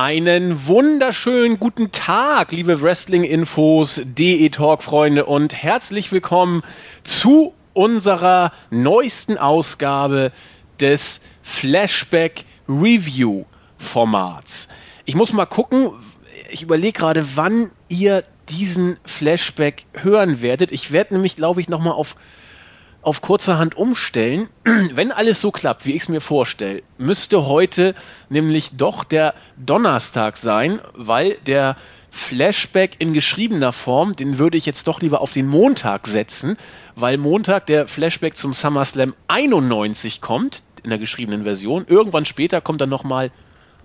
Einen wunderschönen guten Tag, liebe Wrestling-Infos, DE-Talk-Freunde und herzlich willkommen zu unserer neuesten Ausgabe des Flashback Review Formats. Ich muss mal gucken, ich überlege gerade, wann ihr diesen Flashback hören werdet. Ich werde nämlich, glaube ich, nochmal auf auf kurzerhand umstellen. Wenn alles so klappt, wie ich es mir vorstelle, müsste heute nämlich doch der Donnerstag sein, weil der Flashback in geschriebener Form, den würde ich jetzt doch lieber auf den Montag setzen, weil Montag der Flashback zum SummerSlam 91 kommt, in der geschriebenen Version. Irgendwann später kommt dann nochmal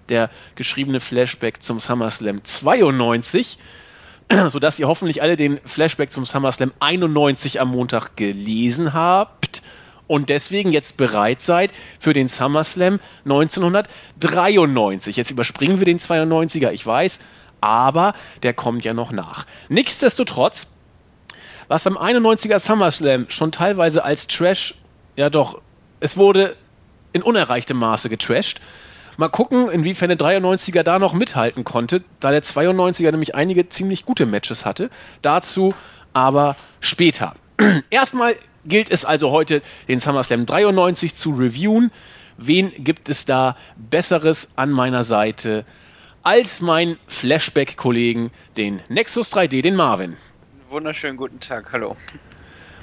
der geschriebene Flashback zum SummerSlam 92. sodass ihr hoffentlich alle den Flashback zum SummerSlam 91 am Montag gelesen habt und deswegen jetzt bereit seid für den SummerSlam 1993. Jetzt überspringen wir den 92er, ich weiß, aber der kommt ja noch nach. Nichtsdestotrotz, was am 91er SummerSlam schon teilweise als Trash, ja doch, es wurde in unerreichtem Maße getrashed, Mal gucken, inwiefern der 93er da noch mithalten konnte, da der 92er nämlich einige ziemlich gute Matches hatte. Dazu aber später. Erstmal gilt es also heute, den SummerSlam 93 zu reviewen. Wen gibt es da Besseres an meiner Seite als mein Flashback-Kollegen, den Nexus 3D, den Marvin? Wunderschönen guten Tag, hallo.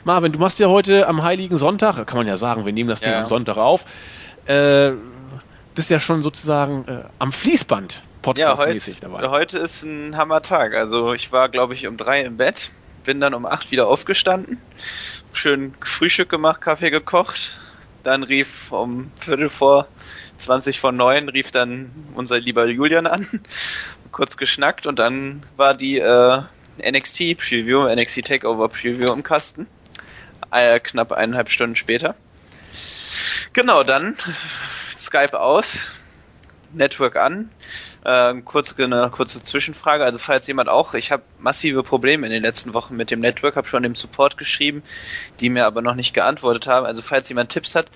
Marvin, du machst ja heute am Heiligen Sonntag, kann man ja sagen, wir nehmen das Ding ja. am Sonntag auf, äh, bist ja schon sozusagen äh, am Fließband podcastmäßig ja, dabei. Heute ist ein Hammertag. Also ich war, glaube ich, um drei im Bett, bin dann um acht wieder aufgestanden, schön Frühstück gemacht, Kaffee gekocht. Dann rief um Viertel vor 20 vor neun rief dann unser lieber Julian an, kurz geschnackt und dann war die äh, NXT Preview, NXT Takeover Preview im Kasten. Äh, knapp eineinhalb Stunden später. Genau, dann Skype aus, Network an. Äh, kurz, eine kurze Zwischenfrage. Also falls jemand auch, ich habe massive Probleme in den letzten Wochen mit dem Network, habe schon dem Support geschrieben, die mir aber noch nicht geantwortet haben. Also falls jemand Tipps hat,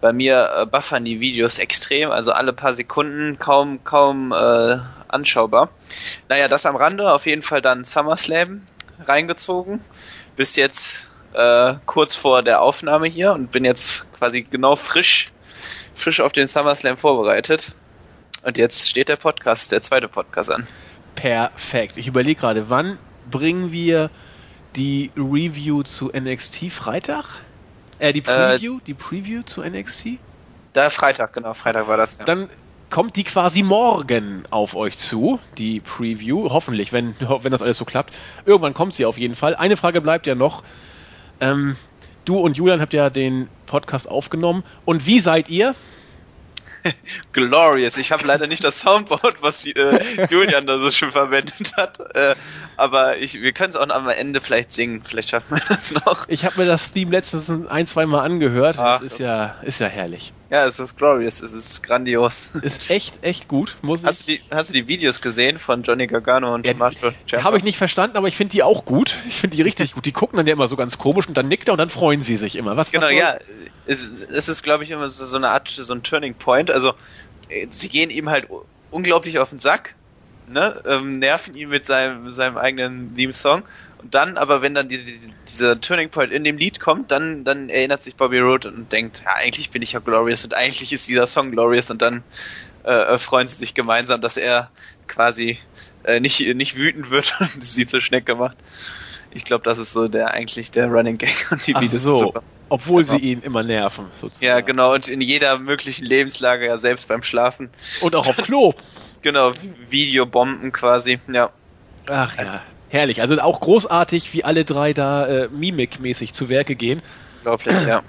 bei mir äh, buffern die Videos extrem, also alle paar Sekunden kaum kaum äh, anschaubar. Naja, das am Rande. Auf jeden Fall dann SummerSlam reingezogen. Bis jetzt äh, kurz vor der Aufnahme hier und bin jetzt quasi genau frisch frisch auf den SummerSlam vorbereitet. Und jetzt steht der Podcast, der zweite Podcast an. Perfekt. Ich überlege gerade, wann bringen wir die Review zu NXT Freitag? Äh, die äh, Preview? Äh, die Preview zu NXT? Da Freitag, genau, Freitag war das. Ja. Dann kommt die quasi morgen auf euch zu, die Preview. Hoffentlich, wenn, wenn das alles so klappt. Irgendwann kommt sie auf jeden Fall. Eine Frage bleibt ja noch. Ähm, du und Julian habt ja den Podcast aufgenommen. Und wie seid ihr? Glorious. Ich habe leider nicht das Soundboard, was äh, Julian da so schön verwendet hat. Äh, aber ich, wir können es auch am Ende vielleicht singen. Vielleicht schaffen wir das noch. Ich habe mir das Theme letztens ein, zwei Mal angehört. Ach, das ist das ja, ist ja herrlich. Ja, es ist glorious, es ist grandios. Ist echt, echt gut, muss hast ich. Du die, hast du die Videos gesehen von Johnny Gargano und ja, Marshall Habe ich nicht verstanden, aber ich finde die auch gut. Ich finde die richtig gut. Die gucken dann ja immer so ganz komisch und dann nickt er und dann freuen sie sich immer. Was, genau, was ja. Es, es ist, glaube ich, immer so, so eine Art, so ein Turning Point. Also, äh, sie gehen ihm halt unglaublich auf den Sack, ne? Ähm, nerven ihn mit seinem, seinem eigenen Theme-Song und dann, aber wenn dann die, die, dieser Turning Point in dem Lied kommt, dann, dann erinnert sich Bobby Roode und denkt, ja, eigentlich bin ich ja Glorious und eigentlich ist dieser Song Glorious und dann äh, freuen sie sich gemeinsam, dass er quasi äh, nicht, nicht wütend wird und sie zur Schnecke macht. Ich glaube, das ist so der eigentlich der Running Gag und die Ach so. super. Obwohl genau. sie ihn immer nerven, sozusagen. Ja, genau, und in jeder möglichen Lebenslage, ja selbst beim Schlafen. Und auch auf Klo. genau, Videobomben quasi, ja. Ach ja. Also, Herrlich, also auch großartig, wie alle drei da äh, mimikmäßig zu Werke gehen. Unglaublich, ja.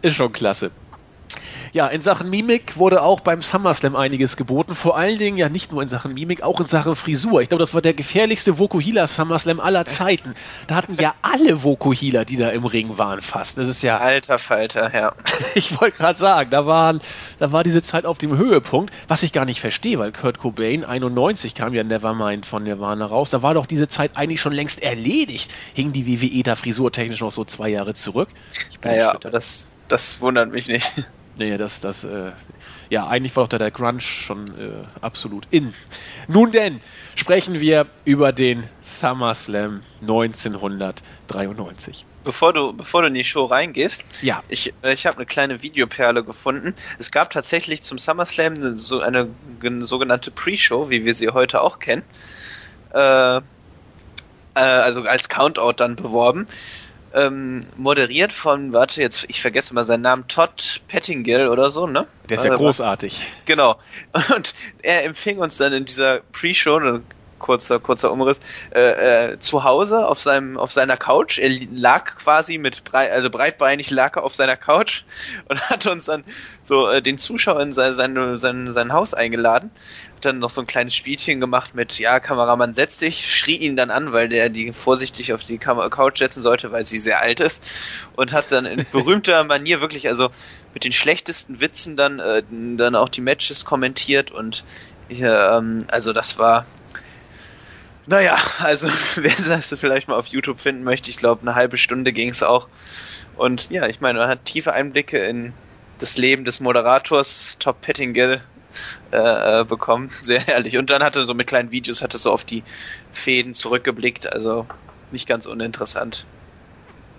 Ist schon klasse. Ja, in Sachen Mimik wurde auch beim SummerSlam einiges geboten. Vor allen Dingen ja nicht nur in Sachen Mimik, auch in Sachen Frisur. Ich glaube, das war der gefährlichste Vokuhila SummerSlam aller Zeiten. Da hatten ja alle Vokuhila, die da im Ring waren, fast. Das ist ja. Alter Falter, ja. ich wollte gerade sagen, da waren, da war diese Zeit auf dem Höhepunkt, was ich gar nicht verstehe, weil Kurt Cobain 91 kam ja Nevermind von Nirvana raus. Da war doch diese Zeit eigentlich schon längst erledigt. Hing die WWE da frisurtechnisch noch so zwei Jahre zurück? Ich bin naja, aber das, das wundert mich nicht. Nee, das, das, äh, ja, eigentlich war doch da der Grunge schon äh, absolut in. Nun denn, sprechen wir über den SummerSlam 1993. Bevor du, bevor du in die Show reingehst, ja. ich, äh, ich habe eine kleine Videoperle gefunden. Es gab tatsächlich zum SummerSlam eine, so eine, eine sogenannte Pre-Show, wie wir sie heute auch kennen. Äh, äh, also als Countout dann beworben ähm, moderiert von, warte, jetzt, ich vergesse mal seinen Namen, Todd Pettingill oder so, ne? Der ist ja also, großartig. Genau. Und er empfing uns dann in dieser Pre-Show, kurzer, kurzer Umriss, äh, äh, zu Hause auf seinem, auf seiner Couch. Er lag quasi mit breit, also breitbeinig lag er auf seiner Couch und hat uns dann so äh, den Zuschauer in sein, sein, sein, sein Haus eingeladen. Dann noch so ein kleines Spielchen gemacht mit, ja, Kameramann, setz dich, schrie ihn dann an, weil der die vorsichtig auf die Couch setzen sollte, weil sie sehr alt ist. Und hat dann in berühmter Manier wirklich, also mit den schlechtesten Witzen dann, äh, dann auch die Matches kommentiert und äh, also das war naja, also wer das vielleicht mal auf YouTube finden möchte, ich glaube, eine halbe Stunde ging es auch. Und ja, ich meine, man hat tiefe Einblicke in das Leben des Moderators Top Pettingill äh, äh bekommen. Sehr herrlich. Und dann hatte so mit kleinen Videos, hatte so auf die Fäden zurückgeblickt. Also nicht ganz uninteressant.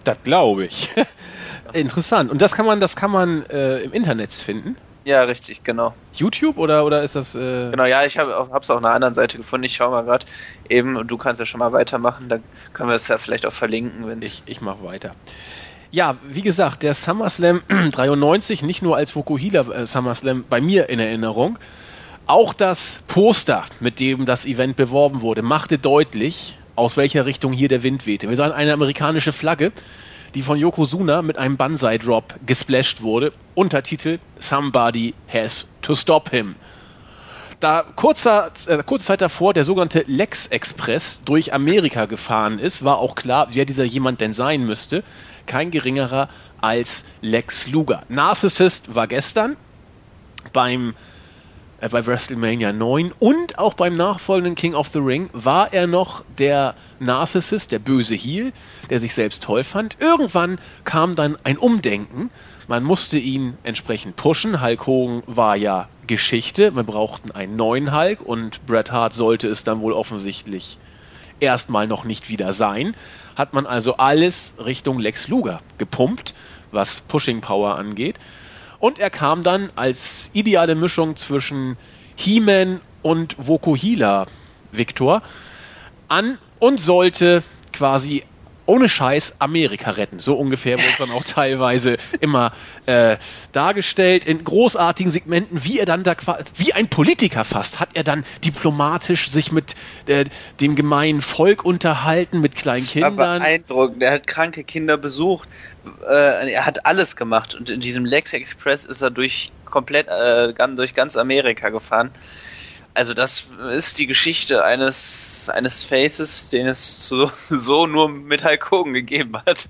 Das glaube ich. Interessant. Und das kann man, das kann man äh, im Internet finden. Ja, richtig, genau. YouTube oder, oder ist das. Äh genau, ja, ich habe es auf einer anderen Seite gefunden. Ich schaue mal gerade eben und du kannst ja schon mal weitermachen. Dann können wir es ja vielleicht auch verlinken, wenn Ich, ich mache weiter. Ja, wie gesagt, der SummerSlam 93, nicht nur als Vokuhila äh, SummerSlam bei mir in Erinnerung, auch das Poster, mit dem das Event beworben wurde, machte deutlich, aus welcher Richtung hier der Wind wehte. Wir sahen eine amerikanische Flagge die von Yokozuna mit einem Banzai-Drop gesplasht wurde. Untertitel Somebody has to stop him. Da kurzer, äh, kurze Zeit davor der sogenannte Lex Express durch Amerika gefahren ist, war auch klar, wer dieser jemand denn sein müsste. Kein geringerer als Lex Luger. Narcissist war gestern beim äh, bei WrestleMania 9 und auch beim nachfolgenden King of the Ring war er noch der Narcissist, der böse Heel, der sich selbst toll fand. Irgendwann kam dann ein Umdenken. Man musste ihn entsprechend pushen. Hulk Hogan war ja Geschichte. Wir brauchten einen neuen Hulk und Bret Hart sollte es dann wohl offensichtlich erstmal noch nicht wieder sein. Hat man also alles Richtung Lex Luger gepumpt, was Pushing Power angeht. Und er kam dann als ideale Mischung zwischen He-Man und Vokuhila Victor an und sollte quasi ohne Scheiß Amerika retten. So ungefähr wurde es dann auch teilweise immer äh, dargestellt in großartigen Segmenten, wie er dann da wie ein Politiker fast, hat er dann diplomatisch sich mit äh, dem gemeinen Volk unterhalten, mit kleinen das Kindern. War beeindruckend. Er hat kranke Kinder besucht. Äh, er hat alles gemacht und in diesem Lex Express ist er durch komplett äh, durch ganz Amerika gefahren. Also das ist die Geschichte eines eines Faces, den es so, so nur mit Hulk Hogan gegeben hat.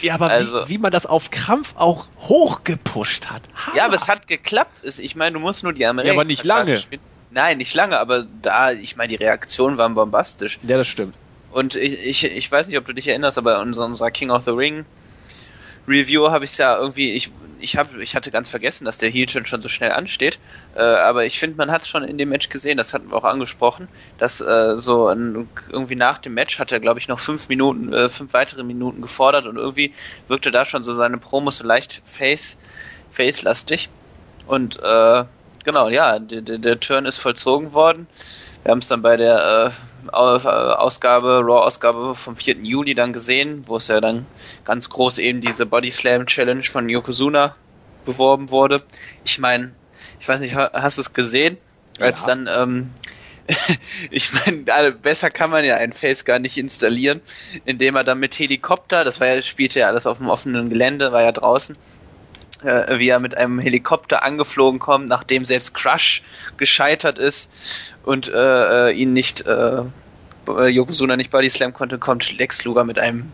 Ja, aber also, wie, wie man das auf Krampf auch hochgepusht hat. Ha. Ja, aber es hat geklappt. Ich meine, du musst nur die Amerikaner. Ja, aber nicht lange. Nein, nicht lange, aber da, ich meine, die Reaktionen waren bombastisch. Ja, das stimmt. Und ich, ich, ich weiß nicht, ob du dich erinnerst, aber in unserer King of the Ring Review habe ich ja irgendwie, ich, ich, hab, ich hatte ganz vergessen, dass der Heel schon, schon so schnell ansteht. Äh, aber ich finde, man hat es schon in dem Match gesehen, das hatten wir auch angesprochen, dass äh, so ein, irgendwie nach dem Match hat er, glaube ich, noch fünf Minuten, äh, fünf weitere Minuten gefordert und irgendwie wirkte da schon so seine Promos so leicht face, face-lastig. Und äh, genau, ja, der, der, der Turn ist vollzogen worden. Wir haben es dann bei der äh, Ausgabe, Raw-Ausgabe vom 4. Juli dann gesehen, wo es ja dann ganz groß eben diese Body Slam Challenge von Yokozuna beworben wurde. Ich meine, ich weiß nicht, hast du es gesehen? Als ja. dann, ähm, ich meine, besser kann man ja ein Face gar nicht installieren, indem er dann mit Helikopter, das war ja, spielte ja alles auf dem offenen Gelände, war ja draußen, äh, wie er mit einem Helikopter angeflogen kommt, nachdem selbst Crush gescheitert ist und äh, äh ihn nicht äh, Yokozuna nicht Body Slam konnte, kommt Lex Luger mit einem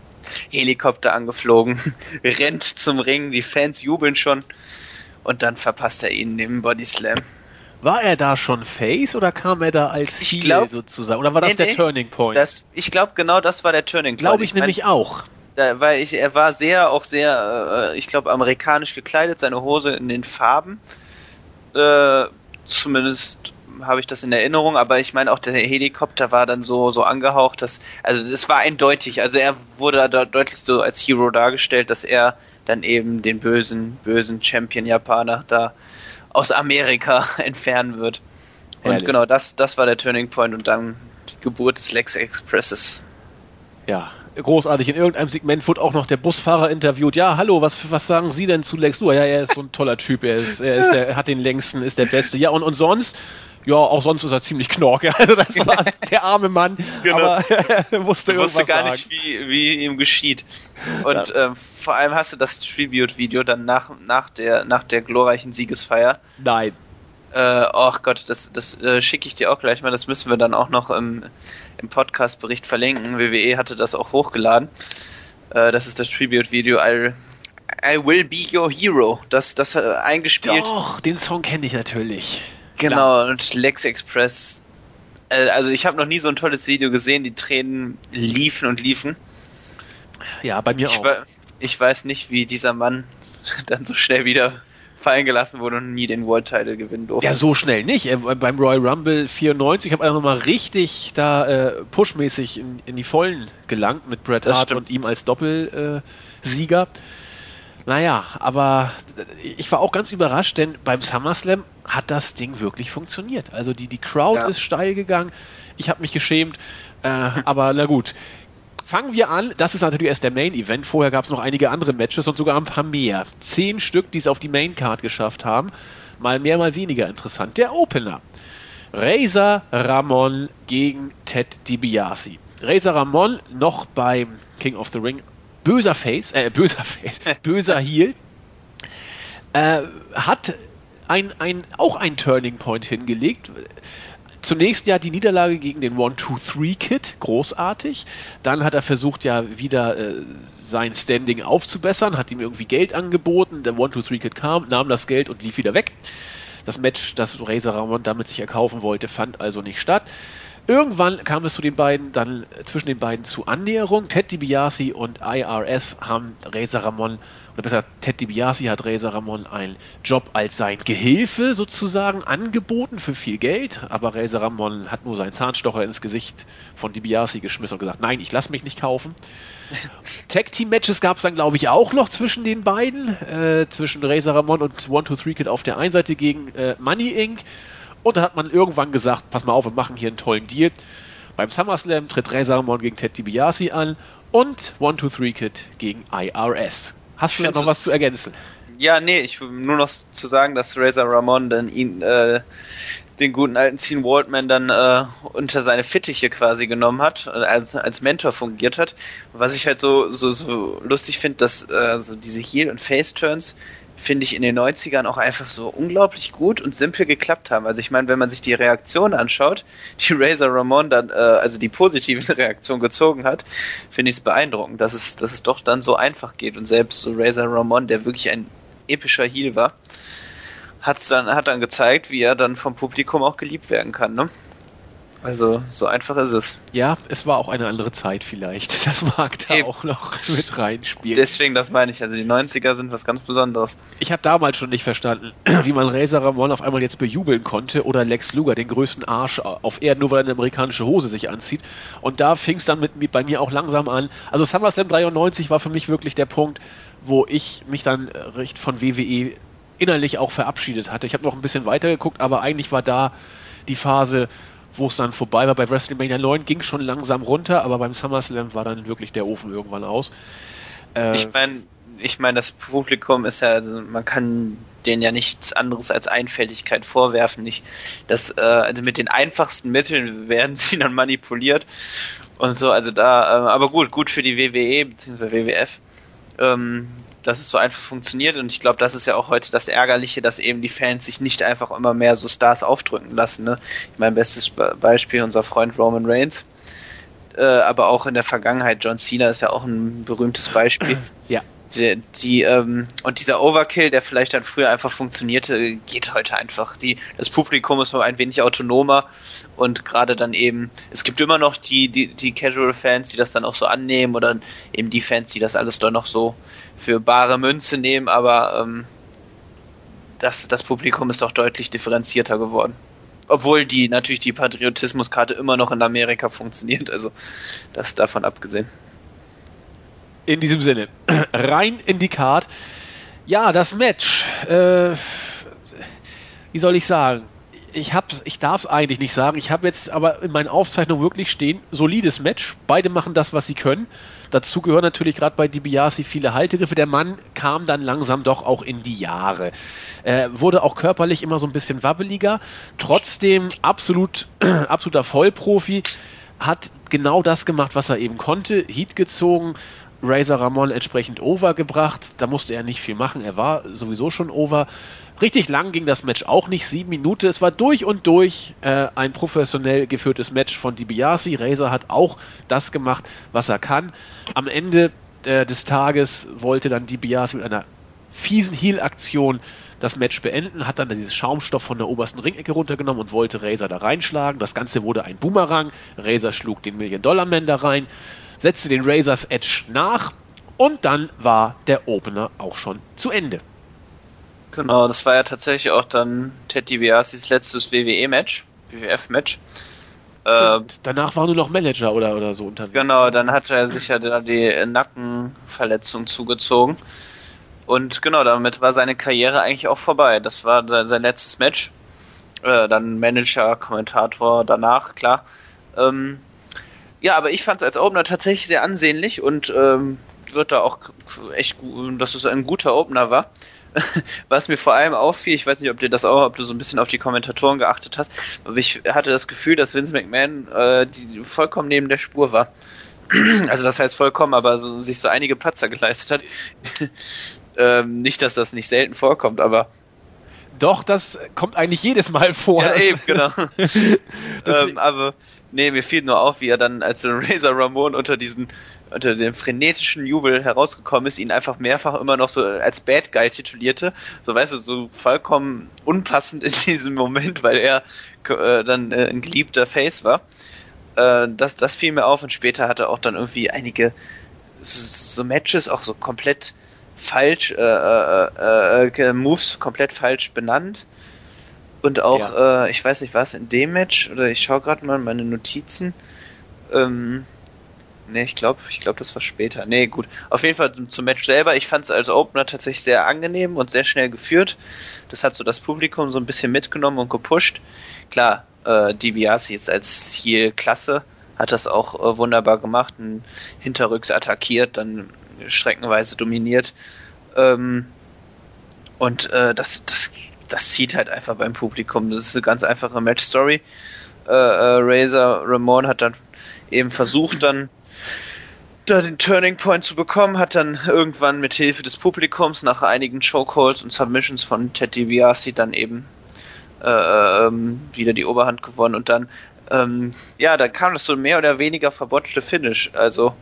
Helikopter angeflogen, rennt zum Ring, die Fans jubeln schon und dann verpasst er ihn im Body Slam. War er da schon Face oder kam er da als Heel sozusagen? Oder war das nee, der nee, Turning Point? Das, ich glaube, genau das war der Turning Point. Glaube ich, ich, nämlich auch. Da, weil ich, er war sehr, auch sehr, äh, ich glaube, amerikanisch gekleidet, seine Hose in den Farben. Äh, zumindest habe ich das in Erinnerung, aber ich meine auch der Helikopter war dann so so angehaucht, dass also es war eindeutig, also er wurde da deutlich so als Hero dargestellt, dass er dann eben den bösen bösen Champion Japaner da aus Amerika entfernen wird. Und Ehrlich. genau, das das war der Turning Point und dann die Geburt des Lex Expresses. Ja, großartig. In irgendeinem Segment wurde auch noch der Busfahrer interviewt. Ja, hallo, was, was sagen Sie denn zu Lex Luthor? Ja, er ist so ein toller Typ. Er ist, er ist der, er hat den längsten, ist der Beste. Ja, und, und sonst? Ja, auch sonst ist er ziemlich knorke. Also das war der arme Mann, genau. aber er wusste du wusste gar sagen. nicht, wie, wie ihm geschieht. Und ja. ähm, vor allem hast du das Tribute-Video dann nach, nach, der, nach der glorreichen Siegesfeier. Nein. Äh, oh Gott, das, das äh, schicke ich dir auch gleich mal. Das müssen wir dann auch noch im, im Podcast-Bericht verlinken. WWE hatte das auch hochgeladen. Äh, das ist das Tribute-Video I, I Will Be Your Hero. Das, das äh, eingespielt. Doch, den Song kenne ich natürlich. Genau, Klar. und Lex Express. Äh, also ich habe noch nie so ein tolles Video gesehen. Die Tränen liefen und liefen. Ja, bei mir ich auch. ich weiß nicht, wie dieser Mann dann so schnell wieder fallen gelassen wurde und nie den World Title gewinnen durfte. Ja, so schnell nicht. Äh, beim Royal Rumble 94 habe ich nochmal richtig da äh, pushmäßig in, in die Vollen gelangt mit Bret Hart und ihm als Doppelsieger. Naja, aber ich war auch ganz überrascht, denn beim SummerSlam hat das Ding wirklich funktioniert. Also die, die Crowd ja. ist steil gegangen. Ich habe mich geschämt, äh, aber na gut. Fangen wir an. Das ist natürlich erst der Main Event. Vorher gab es noch einige andere Matches und sogar ein paar mehr. Zehn Stück, die es auf die Main Card geschafft haben. Mal mehr, mal weniger interessant. Der Opener. Razor Ramon gegen Ted DiBiase. Razor Ramon noch beim King of the Ring. Böser Face, äh, böser Face, böser Heel. Äh, hat ein, ein, auch ein Turning Point hingelegt zunächst ja die Niederlage gegen den One-Two-Three-Kid, großartig. Dann hat er versucht ja wieder äh, sein Standing aufzubessern, hat ihm irgendwie Geld angeboten. Der One-Two-Three-Kid kam, nahm das Geld und lief wieder weg. Das Match, das Razor Ramon damit sich erkaufen wollte, fand also nicht statt. Irgendwann kam es zu den beiden, dann zwischen den beiden zu Annäherung. Ted DiBiase und IRS haben Razor Ramon oder besser Ted DiBiase hat Razor Ramon einen Job als sein Gehilfe sozusagen angeboten für viel Geld, aber Razor Ramon hat nur seinen Zahnstocher ins Gesicht von DiBiase geschmissen und gesagt, nein, ich lasse mich nicht kaufen. Tag Team Matches gab es dann glaube ich auch noch zwischen den beiden, äh, zwischen Razor Ramon und One Two Three Kid auf der einen Seite gegen äh, Money Inc. Und dann hat man irgendwann gesagt, pass mal auf, wir machen hier einen tollen Deal. Beim SummerSlam tritt Razor Ramon gegen Ted DiBiase an und One Two Three Kid gegen IRS. Hast du da noch was zu ergänzen? Ja, nee, ich will nur noch zu sagen, dass Razor Ramon dann ihn, äh, den guten alten Gene Waldman dann äh, unter seine Fittiche quasi genommen hat, äh, als, als Mentor fungiert hat. Was ich halt so, so, so lustig finde, dass äh, so diese Heel- und Face-Turns finde ich in den 90ern auch einfach so unglaublich gut und simpel geklappt haben. Also ich meine, wenn man sich die Reaktion anschaut, die Razor Ramon dann, äh, also die positive Reaktion gezogen hat, finde ich es beeindruckend, dass es, dass es doch dann so einfach geht. Und selbst so Razor Ramon, der wirklich ein epischer Heel war, hat's dann, hat dann gezeigt, wie er dann vom Publikum auch geliebt werden kann, ne? Also so einfach ist es. Ja, es war auch eine andere Zeit vielleicht. Das mag da Eben. auch noch mit reinspielen. Deswegen, das meine ich. Also die 90er sind was ganz Besonderes. Ich habe damals schon nicht verstanden, wie man Razor Ramon auf einmal jetzt bejubeln konnte oder Lex Luger, den größten Arsch auf Erden, nur weil er eine amerikanische Hose sich anzieht. Und da fing es dann mit, bei mir auch langsam an. Also SummerSlam 93 war für mich wirklich der Punkt, wo ich mich dann recht von WWE innerlich auch verabschiedet hatte. Ich habe noch ein bisschen weiter geguckt, aber eigentlich war da die Phase, wo es dann vorbei war. Bei WrestleMania 9 ging schon langsam runter, aber beim SummerSlam war dann wirklich der Ofen irgendwann aus. Äh, ich meine, ich meine, das Publikum ist ja, also man kann denen ja nichts anderes als Einfältigkeit vorwerfen. Nicht, dass äh, also mit den einfachsten Mitteln werden sie dann manipuliert und so. Also da, äh, aber gut, gut für die WWE bzw. WWF. Ähm, dass es so einfach funktioniert und ich glaube, das ist ja auch heute das Ärgerliche, dass eben die Fans sich nicht einfach immer mehr so Stars aufdrücken lassen. Ne? Ich mein bestes Beispiel unser Freund Roman Reigns, äh, aber auch in der Vergangenheit John Cena ist ja auch ein berühmtes Beispiel. Ja. Die, die ähm, und dieser Overkill, der vielleicht dann früher einfach funktionierte, geht heute einfach. Die, das Publikum ist noch ein wenig autonomer und gerade dann eben, es gibt immer noch die, die, die Casual-Fans, die das dann auch so annehmen oder eben die Fans, die das alles dann noch so für bare Münze nehmen, aber ähm, das, das Publikum ist doch deutlich differenzierter geworden. Obwohl die natürlich die Patriotismuskarte immer noch in Amerika funktioniert, also das davon abgesehen. In diesem Sinne, rein in die Card. Ja, das Match. Äh, wie soll ich sagen? Ich ich darf es eigentlich nicht sagen. Ich habe jetzt aber in meinen Aufzeichnungen wirklich stehen, solides Match. Beide machen das, was sie können. Dazu gehören natürlich gerade bei DiBiase viele Haltegriffe. Der Mann kam dann langsam doch auch in die Jahre. Äh, wurde auch körperlich immer so ein bisschen wabbeliger. Trotzdem absolut, absoluter Vollprofi. Hat genau das gemacht, was er eben konnte. Heat gezogen, Razor Ramon entsprechend over gebracht. Da musste er nicht viel machen. Er war sowieso schon over. Richtig lang ging das Match auch nicht, sieben Minuten. Es war durch und durch äh, ein professionell geführtes Match von DiBiase. Razor hat auch das gemacht, was er kann. Am Ende äh, des Tages wollte dann DiBiase mit einer fiesen Heal-Aktion das Match beenden, hat dann dieses Schaumstoff von der obersten Ringecke runtergenommen und wollte Razor da reinschlagen. Das Ganze wurde ein Boomerang. Razor schlug den Million-Dollar-Man da rein setzte den Razors Edge nach und dann war der Opener auch schon zu Ende. Genau, das war ja tatsächlich auch dann Ted DiBiase's letztes WWE-Match, WWF-Match. Äh, Danach war nur noch Manager oder, oder so unterwegs. Genau, dann hat er sich ja die Nackenverletzung zugezogen. Und genau, damit war seine Karriere eigentlich auch vorbei. Das war sein letztes Match. Äh, dann Manager, Kommentator danach, klar. Ähm, ja, aber ich fand es als Opener tatsächlich sehr ansehnlich und ähm, wird da auch echt gut, dass es ein guter Opener war. Was mir vor allem auffiel, ich weiß nicht, ob dir das auch, ob du so ein bisschen auf die Kommentatoren geachtet hast, aber ich hatte das Gefühl, dass Vince McMahon äh, die vollkommen neben der Spur war. also das heißt vollkommen, aber so, sich so einige Patzer geleistet hat. ähm, nicht, dass das nicht selten vorkommt, aber doch, das kommt eigentlich jedes Mal vor. Ja, eben, genau. ähm, aber Nee, mir fiel nur auf, wie er dann, als Razor Ramon unter diesen, unter dem frenetischen Jubel herausgekommen ist, ihn einfach mehrfach immer noch so als Bad Guy titulierte. So, weißt du, so vollkommen unpassend in diesem Moment, weil er äh, dann äh, ein geliebter Face war. Äh, das, das fiel mir auf und später hat er auch dann irgendwie einige so, so Matches auch so komplett falsch, äh, äh, äh, Moves komplett falsch benannt und auch, ja. äh, ich weiß nicht, was in dem Match, oder ich schaue gerade mal meine Notizen. Ähm, nee, ich glaube, ich glaube, das war später. Nee, gut. Auf jeden Fall zum Match selber. Ich fand es als Opener tatsächlich sehr angenehm und sehr schnell geführt. Das hat so das Publikum so ein bisschen mitgenommen und gepusht. Klar, äh, DiBiase ist als Heel klasse, hat das auch äh, wunderbar gemacht, ein hinterrücks attackiert, dann streckenweise dominiert. Ähm, und äh, das, das das zieht halt einfach beim Publikum. Das ist eine ganz einfache Match-Story. Äh, äh, Razor Ramon hat dann eben versucht, dann da den Turning Point zu bekommen, hat dann irgendwann mit Hilfe des Publikums nach einigen Chokeholds und Submissions von Ted DiBiase dann eben äh, ähm, wieder die Oberhand gewonnen und dann ähm, ja, da kam das so mehr oder weniger verbotschte Finish. Also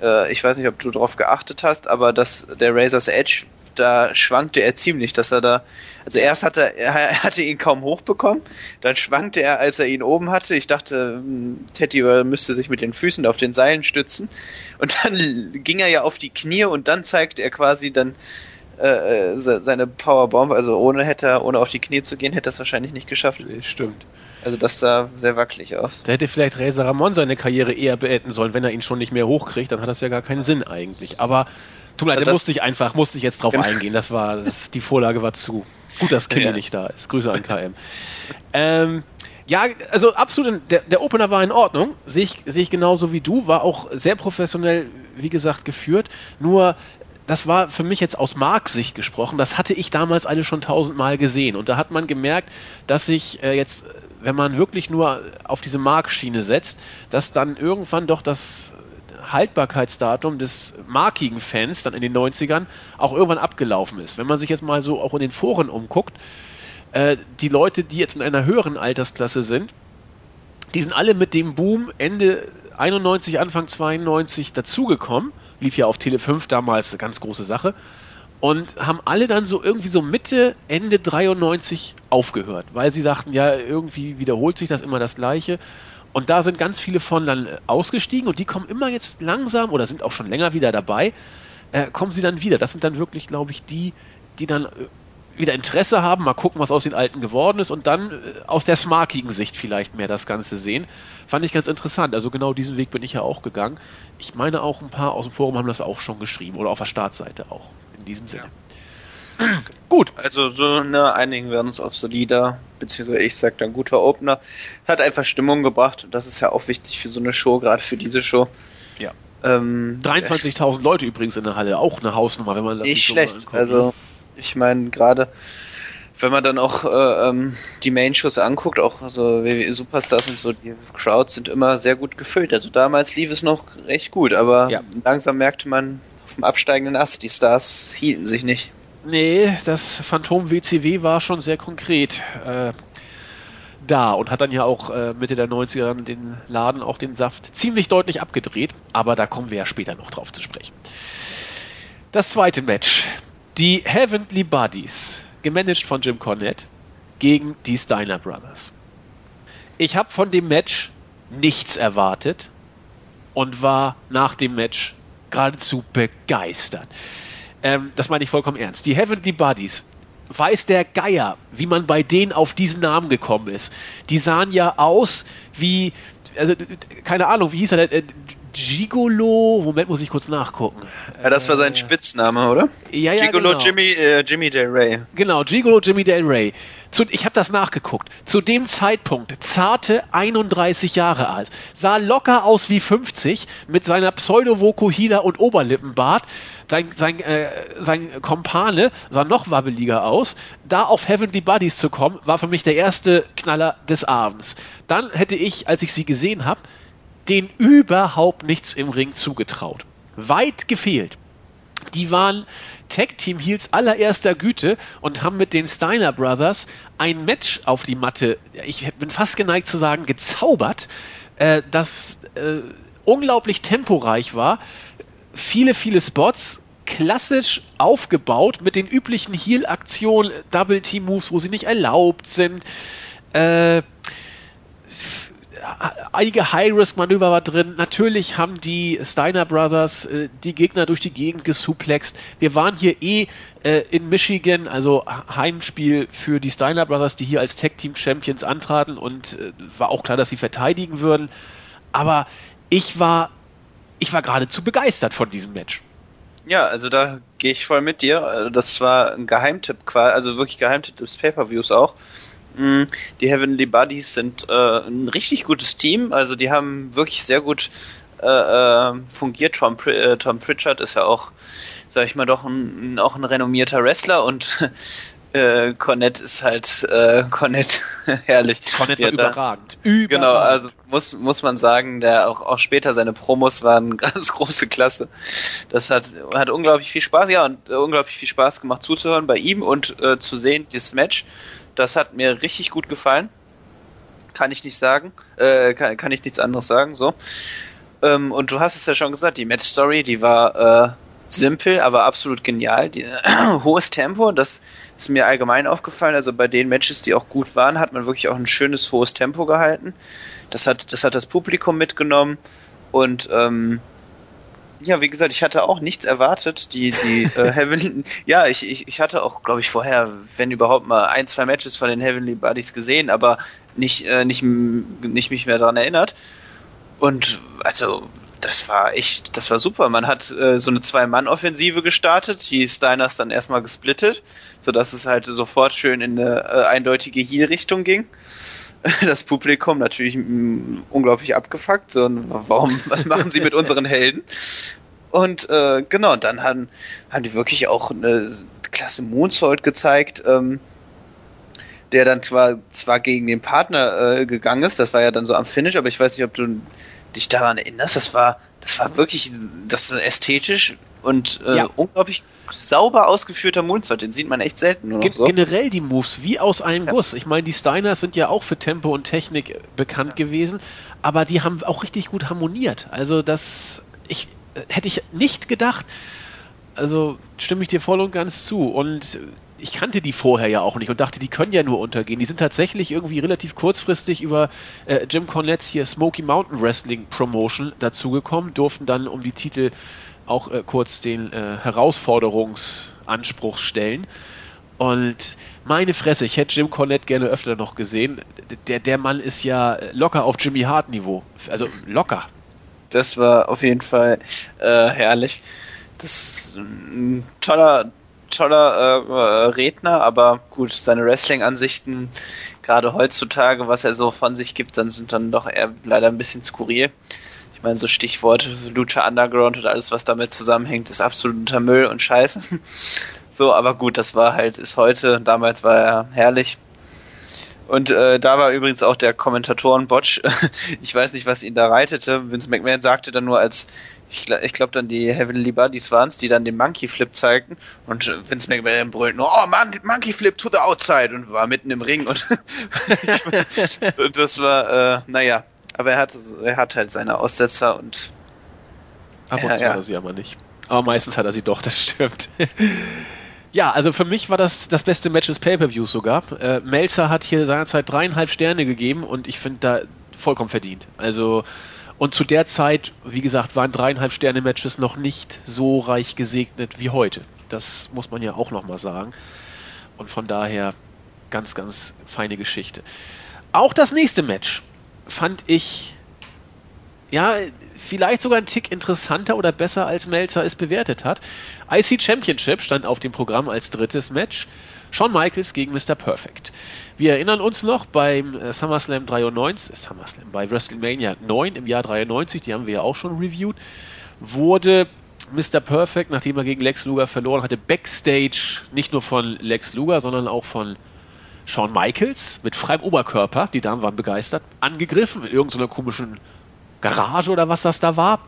äh, ich weiß nicht, ob du darauf geachtet hast, aber dass der Razor's Edge da schwankte er ziemlich, dass er da, also erst hatte er, er hatte ihn kaum hochbekommen, dann schwankte er, als er ihn oben hatte. Ich dachte, hm, Teddy müsste sich mit den Füßen auf den Seilen stützen. Und dann ging er ja auf die Knie und dann zeigte er quasi dann äh, seine Powerbomb. Also ohne hätte er, ohne auf die Knie zu gehen, hätte er es wahrscheinlich nicht geschafft. Stimmt. Also das sah sehr wackelig aus. Da hätte vielleicht Reza Ramon seine Karriere eher beenden sollen, wenn er ihn schon nicht mehr hochkriegt, dann hat das ja gar keinen Sinn eigentlich. Aber Tut mir leid, da musste ich einfach, musste ich jetzt drauf genau. eingehen. Das war, das, die Vorlage war zu. Gut, dass Kinder ja. nicht da ist. Grüße an KM. ähm, ja, also absolut, der, der Opener war in Ordnung, sehe ich, sehe ich genauso wie du, war auch sehr professionell, wie gesagt, geführt. Nur, das war für mich jetzt aus Marks Sicht gesprochen, das hatte ich damals alle schon tausendmal gesehen. Und da hat man gemerkt, dass sich äh, jetzt, wenn man wirklich nur auf diese Mark-Schiene setzt, dass dann irgendwann doch das Haltbarkeitsdatum des markigen Fans dann in den 90ern auch irgendwann abgelaufen ist. Wenn man sich jetzt mal so auch in den Foren umguckt, äh, die Leute, die jetzt in einer höheren Altersklasse sind, die sind alle mit dem Boom Ende 91, Anfang 92 dazugekommen. Lief ja auf Tele 5 damals eine ganz große Sache. Und haben alle dann so irgendwie so Mitte, Ende 93 aufgehört, weil sie sagten, ja, irgendwie wiederholt sich das immer das Gleiche. Und da sind ganz viele von dann äh, ausgestiegen und die kommen immer jetzt langsam oder sind auch schon länger wieder dabei, äh, kommen sie dann wieder. Das sind dann wirklich, glaube ich, die, die dann äh, wieder Interesse haben, mal gucken, was aus den Alten geworden ist und dann äh, aus der smarkigen Sicht vielleicht mehr das Ganze sehen. Fand ich ganz interessant. Also genau diesen Weg bin ich ja auch gegangen. Ich meine auch ein paar aus dem Forum haben das auch schon geschrieben oder auf der Startseite auch. In diesem Sinne. Ja. Gut. Also so ne, einigen wir uns auf solider, beziehungsweise ich sag dann guter Opener. Hat einfach Stimmung gebracht und das ist ja auch wichtig für so eine Show, gerade für diese Show. Ja. Ähm, 23.000 Leute übrigens in der Halle, auch eine Hausnummer, wenn man das nicht schlecht. So also ich meine gerade wenn man dann auch äh, ähm, die Main-Shows anguckt, auch also WWE Superstars und so, die Crowds sind immer sehr gut gefüllt. Also damals lief es noch recht gut, aber ja. langsam merkte man auf dem absteigenden Ast, die Stars hielten sich nicht. Nee, das Phantom WCW war schon sehr konkret äh, da und hat dann ja auch äh, Mitte der 90er den Laden auch den Saft ziemlich deutlich abgedreht, aber da kommen wir ja später noch drauf zu sprechen. Das zweite Match. Die Heavenly Buddies, gemanagt von Jim Cornette, gegen die Steiner Brothers. Ich habe von dem Match nichts erwartet und war nach dem Match geradezu begeistert ähm, das meine ich vollkommen ernst. Die Heavenly Buddies, weiß der Geier, wie man bei denen auf diesen Namen gekommen ist. Die sahen ja aus wie, also, keine Ahnung, wie hieß er? Äh, Gigolo, Moment, muss ich kurz nachgucken. Ja, das war sein äh, Spitzname, oder? Ja, ja, Gigolo genau. Jimmy, äh, Jimmy Del Rey. Genau, Gigolo Jimmy Del Rey. Zu, ich habe das nachgeguckt. Zu dem Zeitpunkt, zarte 31 Jahre alt, sah locker aus wie 50 mit seiner Pseudo-Vokuhila und Oberlippenbart. Sein, sein, äh, sein Kompane sah noch wabbeliger aus. Da auf Heavenly Buddies zu kommen, war für mich der erste Knaller des Abends. Dann hätte ich, als ich sie gesehen habe, den überhaupt nichts im Ring zugetraut. Weit gefehlt. Die waren Tag Team Heels allererster Güte und haben mit den Steiner Brothers ein Match auf die Matte, ich bin fast geneigt zu sagen, gezaubert, äh, das äh, unglaublich temporeich war. Viele, viele Spots, klassisch aufgebaut mit den üblichen Heal-Aktionen, Double-Team-Moves, wo sie nicht erlaubt sind. Äh, einige High-Risk-Manöver war drin. Natürlich haben die Steiner Brothers äh, die Gegner durch die Gegend gesuplext. Wir waren hier eh äh, in Michigan, also Heimspiel für die Steiner Brothers, die hier als Tag-Team-Champions antraten und äh, war auch klar, dass sie verteidigen würden. Aber ich war, ich war geradezu begeistert von diesem Match. Ja, also da gehe ich voll mit dir. Also das war ein Geheimtipp, also wirklich Geheimtipp des Pay-Per-Views auch. Mm, die Heavenly Buddies sind äh, ein richtig gutes Team. Also die haben wirklich sehr gut äh, äh fungiert. Tom, äh, Tom Pritchard ist ja auch, sag ich mal, doch ein, auch ein renommierter Wrestler und äh, Cornette ist halt äh, Cornette herrlich. Cornette war überragend. überragend. Genau, also muss muss man sagen, der auch auch später seine Promos waren ganz große Klasse. Das hat hat unglaublich viel Spaß, ja und äh, unglaublich viel Spaß gemacht zuzuhören bei ihm und äh, zu sehen dieses Match. Das hat mir richtig gut gefallen. Kann ich nicht sagen. Äh, kann, kann ich nichts anderes sagen. So. Ähm, und du hast es ja schon gesagt, die Match Story, die war äh, simpel, aber absolut genial. Die, äh, hohes Tempo, das ist mir allgemein aufgefallen. Also bei den Matches, die auch gut waren, hat man wirklich auch ein schönes hohes Tempo gehalten. Das hat das, hat das Publikum mitgenommen und ähm, ja, wie gesagt, ich hatte auch nichts erwartet. Die, die äh, Heavenly, ja, ich, ich, ich hatte auch, glaube ich, vorher, wenn überhaupt mal ein, zwei Matches von den Heavenly Buddies gesehen, aber nicht, äh, nicht, nicht mich mehr daran erinnert. Und also, das war echt, das war super. Man hat äh, so eine Zwei-Mann-Offensive gestartet, die Steiners dann erstmal gesplittet, sodass es halt sofort schön in eine äh, eindeutige Heal-Richtung ging. das Publikum natürlich mm, unglaublich abgefuckt. So, warum, was machen sie mit unseren Helden? Und äh, genau, dann haben, haben die wirklich auch eine klasse Moonsault gezeigt, ähm, der dann zwar, zwar gegen den Partner äh, gegangen ist, das war ja dann so am Finish, aber ich weiß nicht, ob du dich daran erinnerst, das war, das war wirklich, das ästhetisch und äh, ja. unglaublich sauber ausgeführter Moonsault, den sieht man echt selten. Nur Gen so. Generell die Moves, wie aus einem ja. Guss. Ich meine, die Steiners sind ja auch für Tempo und Technik bekannt ja. gewesen, aber die haben auch richtig gut harmoniert. Also das, ich, hätte ich nicht gedacht. Also stimme ich dir voll und ganz zu. Und ich kannte die vorher ja auch nicht und dachte, die können ja nur untergehen. Die sind tatsächlich irgendwie relativ kurzfristig über äh, Jim Cornettes hier Smoky Mountain Wrestling Promotion dazugekommen, durften dann um die Titel auch äh, kurz den äh, Herausforderungsanspruch stellen. Und meine Fresse, ich hätte Jim Cornette gerne öfter noch gesehen. Der, der Mann ist ja locker auf Jimmy Hart Niveau. Also locker. Das war auf jeden Fall äh, herrlich. Das ist ein toller, toller äh, Redner, aber gut, seine Wrestling-Ansichten, gerade heutzutage, was er so von sich gibt, dann sind dann doch eher leider ein bisschen skurril. Meine, so Stichworte Lucha Underground und alles, was damit zusammenhängt, ist absoluter Müll und Scheiße. So, aber gut, das war halt, ist heute, damals war er herrlich. Und äh, da war übrigens auch der Kommentatoren-Botch. ich weiß nicht, was ihn da reitete. Vince McMahon sagte dann nur als, ich, ich glaube dann die Heavenly Buddies waren es, die dann den Monkey Flip zeigten. Und Vince McMahon brüllt nur, oh Mann, Monkey Flip to the outside und war mitten im Ring. Und, und das war, äh, naja, aber er hat, er hat halt seine Aussetzer und Ab und zu ja. hat er sie aber nicht. Aber meistens hat er sie doch, das stimmt. Ja, also für mich war das das beste Match des Pay-Per-Views sogar. Äh, Melzer hat hier seinerzeit dreieinhalb Sterne gegeben und ich finde da vollkommen verdient. Also und zu der Zeit, wie gesagt, waren dreieinhalb Sterne Matches noch nicht so reich gesegnet wie heute. Das muss man ja auch nochmal sagen. Und von daher ganz, ganz feine Geschichte. Auch das nächste Match fand ich ja, vielleicht sogar ein Tick interessanter oder besser, als Melzer es bewertet hat. IC Championship stand auf dem Programm als drittes Match. Shawn Michaels gegen Mr. Perfect. Wir erinnern uns noch beim äh, SummerSlam 93, äh, SummerSlam, bei WrestleMania 9 im Jahr 93, die haben wir ja auch schon reviewed, wurde Mr. Perfect, nachdem er gegen Lex Luger verloren hatte, backstage nicht nur von Lex Luger, sondern auch von Shawn Michaels mit freiem Oberkörper, die Damen waren begeistert, angegriffen in irgendeiner komischen Garage oder was das da war.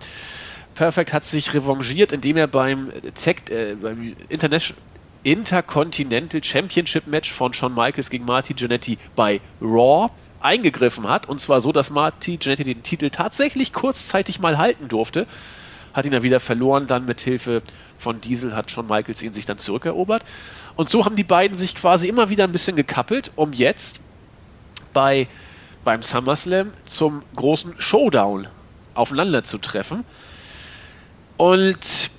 Perfect hat sich revanchiert, indem er beim, Tech, äh, beim International Intercontinental Championship Match von Shawn Michaels gegen Marty Jannetty bei Raw eingegriffen hat. Und zwar so, dass Marty Jannetty den Titel tatsächlich kurzzeitig mal halten durfte. Hat ihn dann wieder verloren, dann mit Hilfe von Diesel hat Shawn Michaels ihn sich dann zurückerobert. Und so haben die beiden sich quasi immer wieder ein bisschen gekappelt, um jetzt bei beim SummerSlam zum großen Showdown aufeinander zu treffen. Und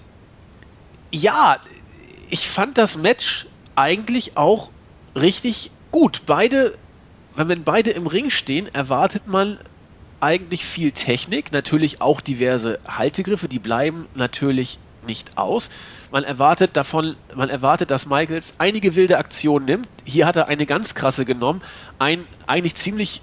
ja, ich fand das Match eigentlich auch richtig gut. Beide, wenn beide im Ring stehen, erwartet man eigentlich viel Technik, natürlich auch diverse Haltegriffe, die bleiben natürlich nicht aus. Man erwartet davon, man erwartet, dass Michaels einige wilde Aktionen nimmt. Hier hat er eine ganz krasse genommen, ein eigentlich ziemlich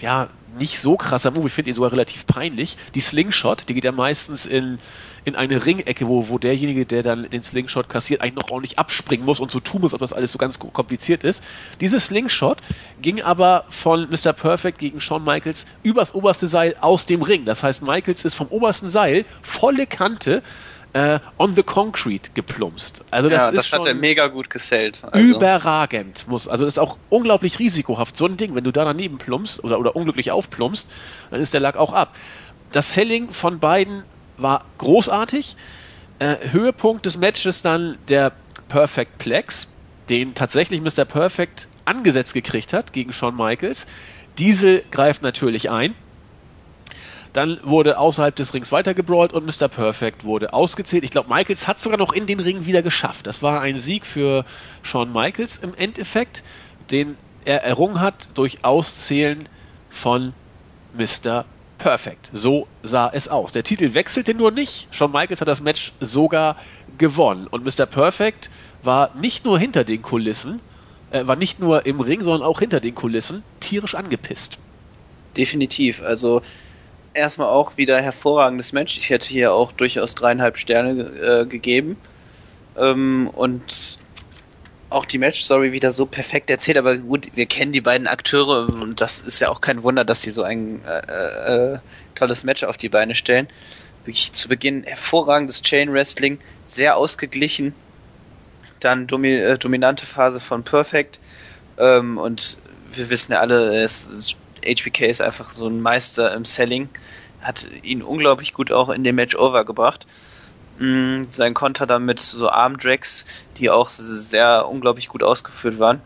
ja, nicht so krasser Move, ich finde ihn sogar relativ peinlich. Die Slingshot, die geht ja meistens in, in eine Ringecke, wo, wo derjenige, der dann den Slingshot kassiert, eigentlich noch ordentlich abspringen muss und so tun muss, ob das alles so ganz kompliziert ist. Diese Slingshot ging aber von Mr. Perfect gegen Shawn Michaels übers oberste Seil aus dem Ring. Das heißt, Michaels ist vom obersten Seil volle Kante äh, on the concrete geplumpst. Also das, ja, das hat er mega gut gesellt. Also. Überragend muss. Also das ist auch unglaublich risikohaft. So ein Ding, wenn du da daneben plumpst oder, oder unglücklich aufplumpst, dann ist der Lack auch ab. Das Selling von beiden war großartig. Äh, Höhepunkt des Matches dann der Perfect Plex, den tatsächlich Mr. Perfect angesetzt gekriegt hat gegen Shawn Michaels. Diesel greift natürlich ein dann wurde außerhalb des Rings weitergebrawlt und Mr. Perfect wurde ausgezählt. Ich glaube, Michaels hat sogar noch in den Ring wieder geschafft. Das war ein Sieg für Shawn Michaels im Endeffekt, den er errungen hat durch Auszählen von Mr. Perfect. So sah es aus. Der Titel wechselte nur nicht. Shawn Michaels hat das Match sogar gewonnen. Und Mr. Perfect war nicht nur hinter den Kulissen, äh, war nicht nur im Ring, sondern auch hinter den Kulissen tierisch angepisst. Definitiv. Also erstmal auch wieder hervorragendes Match. Ich hätte hier auch durchaus dreieinhalb Sterne äh, gegeben. Ähm, und auch die Match-Story wieder so perfekt erzählt, aber gut, wir kennen die beiden Akteure und das ist ja auch kein Wunder, dass sie so ein äh, äh, tolles Match auf die Beine stellen. wirklich zu Beginn hervorragendes Chain Wrestling, sehr ausgeglichen. Dann domi äh, dominante Phase von Perfect. Ähm, und wir wissen ja alle, es, HBK ist einfach so ein Meister im Selling. Hat ihn unglaublich gut auch in dem Match overgebracht. Mm, sein Konter dann mit so Armdrags, die auch sehr unglaublich gut ausgeführt waren.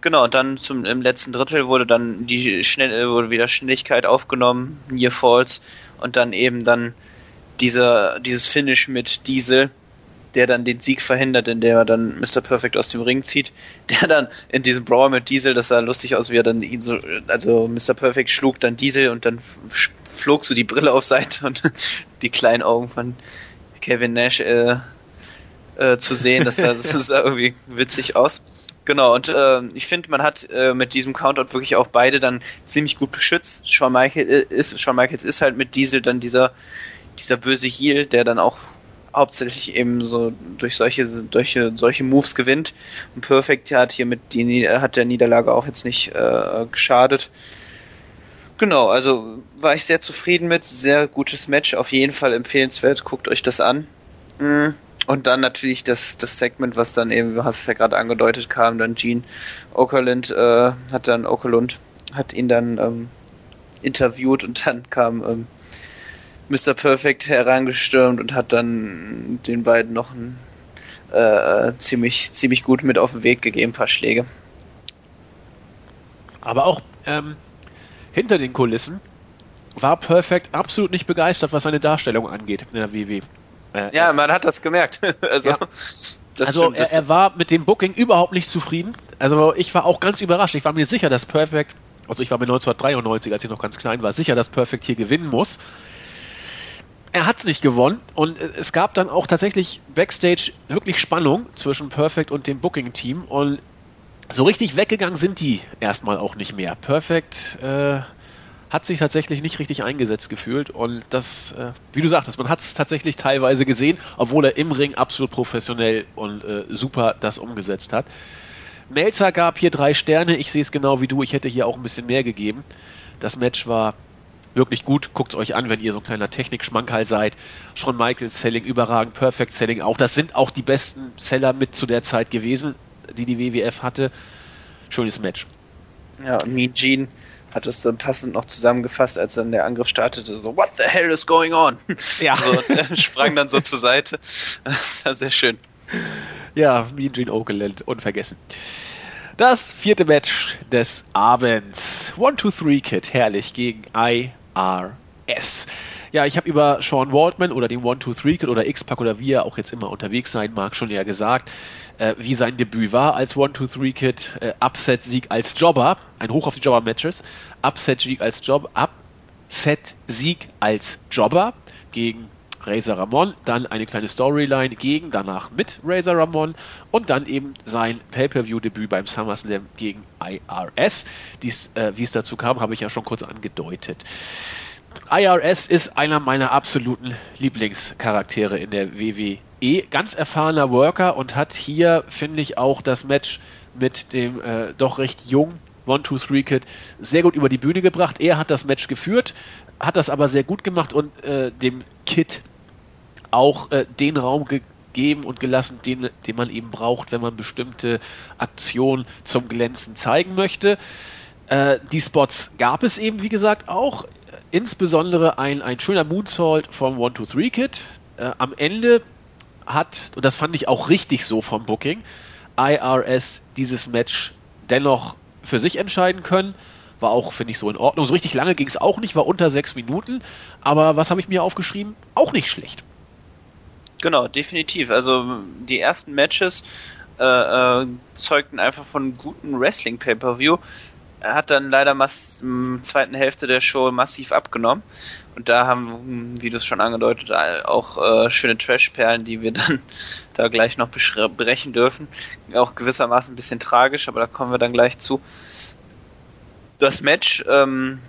Genau, und dann zum, im letzten Drittel wurde dann die schnell, äh, wurde wieder Schnelligkeit aufgenommen, Near Falls, und dann eben dann dieser, dieses Finish mit Diesel, der dann den Sieg verhindert, indem er dann Mr. Perfect aus dem Ring zieht, der dann in diesem Brawl mit Diesel, das sah lustig aus, wie er dann ihn so, also Mr. Perfect schlug dann Diesel und dann flog so die Brille auf Seite und die kleinen Augen von Kevin Nash äh, äh, zu sehen, das sah, das sah irgendwie witzig aus. Genau, und äh, ich finde, man hat äh, mit diesem Countout wirklich auch beide dann ziemlich gut beschützt. Shawn, Michael, äh, ist, Shawn Michaels ist halt mit Diesel dann dieser, dieser böse Heel, der dann auch hauptsächlich eben so durch solche, solche, solche Moves gewinnt. Und Perfect hat hier mit die, hat der Niederlage auch jetzt nicht äh, geschadet. Genau, also war ich sehr zufrieden mit. Sehr gutes Match, auf jeden Fall empfehlenswert. Guckt euch das an. Mhm. Und dann natürlich das, das Segment, was dann eben, du hast es ja gerade angedeutet, kam dann Gene Okerlund, äh, hat dann Okerlund, hat ihn dann ähm, interviewt und dann kam ähm, Mr. Perfect herangestürmt und hat dann den beiden noch ein äh, ziemlich, ziemlich gut mit auf den Weg gegeben, ein paar Schläge. Aber auch ähm, hinter den Kulissen war Perfect absolut nicht begeistert, was seine Darstellung angeht in der WW. Äh, ja, man hat das gemerkt. also, ja. das also stimmt, er, er, war mit dem Booking überhaupt nicht zufrieden. Also ich war auch ganz überrascht. Ich war mir sicher, dass Perfect, also ich war mir 1993, als ich noch ganz klein war, sicher, dass Perfect hier gewinnen muss. Er hat es nicht gewonnen und es gab dann auch tatsächlich Backstage wirklich Spannung zwischen Perfect und dem Booking-Team und so richtig weggegangen sind die erstmal auch nicht mehr. Perfect äh, hat sich tatsächlich nicht richtig eingesetzt gefühlt und das, äh, wie du sagtest, man hat es tatsächlich teilweise gesehen, obwohl er im Ring absolut professionell und äh, super das umgesetzt hat. Melzer gab hier drei Sterne, ich sehe es genau wie du, ich hätte hier auch ein bisschen mehr gegeben. Das Match war wirklich gut, guckt euch an, wenn ihr so ein kleiner Technik-Schmankerl seid. Schon Michaels Selling überragend, Perfect Selling auch. Das sind auch die besten Seller mit zu der Zeit gewesen, die die WWF hatte. Schönes Match. Ja, und Mean Gene hat es dann passend noch zusammengefasst, als dann der Angriff startete, so, what the hell is going on? Ja. So, und sprang dann so zur Seite. Das war sehr schön. Ja, Mean Gene Oakland, unvergessen. Das vierte Match des Abends. One, two, three Kid, herrlich, gegen IRS. Ja, ich habe über Sean Waldman oder den One, two, three Kid oder X-Pack oder wie er auch jetzt immer unterwegs sein mag, schon ja gesagt äh, wie sein Debüt war als One-Two-Three-Kid, äh, Upset-Sieg als Jobber, ein Hoch auf die Jobber-Matches, Upset-Sieg als Job, Upset-Sieg als Jobber gegen Razor Ramon, dann eine kleine Storyline gegen, danach mit Razor Ramon und dann eben sein Pay-Per-View-Debüt beim SummerSlam gegen IRS. Dies, äh, wie es dazu kam, habe ich ja schon kurz angedeutet. IRS ist einer meiner absoluten Lieblingscharaktere in der WWE. Ganz erfahrener Worker und hat hier, finde ich, auch das Match mit dem äh, doch recht jungen One, Two, Three Kid sehr gut über die Bühne gebracht. Er hat das Match geführt, hat das aber sehr gut gemacht und äh, dem Kid auch äh, den Raum gegeben und gelassen, den, den man eben braucht, wenn man bestimmte Aktionen zum Glänzen zeigen möchte. Äh, die Spots gab es eben, wie gesagt, auch insbesondere ein, ein schöner Moonsault vom One-Two-Three-Kit. Äh, am Ende hat, und das fand ich auch richtig so vom Booking, IRS dieses Match dennoch für sich entscheiden können. War auch, finde ich, so in Ordnung. So richtig lange ging es auch nicht, war unter sechs Minuten. Aber was habe ich mir aufgeschrieben? Auch nicht schlecht. Genau, definitiv. Also die ersten Matches äh, äh, zeugten einfach von guten Wrestling-Pay-Per-View er hat dann leider mass im zweiten Hälfte der Show massiv abgenommen. Und da haben, wie du es schon angedeutet, auch äh, schöne Trash-Perlen, die wir dann da gleich noch brechen dürfen. Auch gewissermaßen ein bisschen tragisch, aber da kommen wir dann gleich zu. Das Match ähm,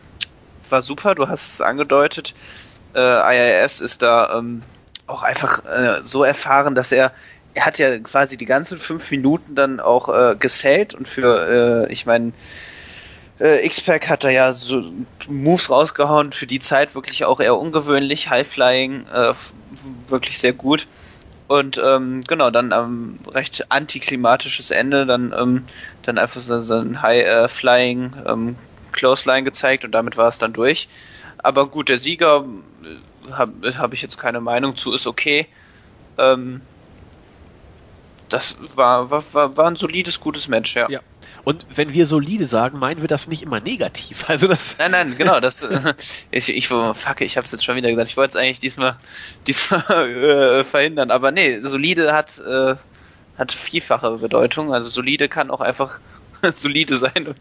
war super, du hast es angedeutet. Äh, IIS ist da ähm, auch einfach äh, so erfahren, dass er er hat ja quasi die ganzen fünf Minuten dann auch äh, gesellt und für, äh, ich meine, Äh, X-Pac hat da ja so Moves rausgehauen, für die Zeit wirklich auch eher ungewöhnlich. High-Flying, äh, wirklich sehr gut. Und ähm, genau, dann ähm, recht antiklimatisches Ende, dann, ähm, dann einfach so, so ein High-Flying ähm, Close Line gezeigt und damit war es dann durch. Aber gut, der Sieger äh, habe hab ich jetzt keine Meinung zu, ist okay. Ähm, das war, war, war, war ein solides, gutes Match, ja. ja. Und wenn wir solide sagen, meinen wir das nicht immer negativ. Also das nein, nein, genau. Das, äh, ich, ich, fuck, ich habe es jetzt schon wieder gesagt. Ich wollte es eigentlich diesmal, diesmal äh, verhindern. Aber nee, solide hat, äh, hat vielfache Bedeutung. Also solide kann auch einfach solide sein und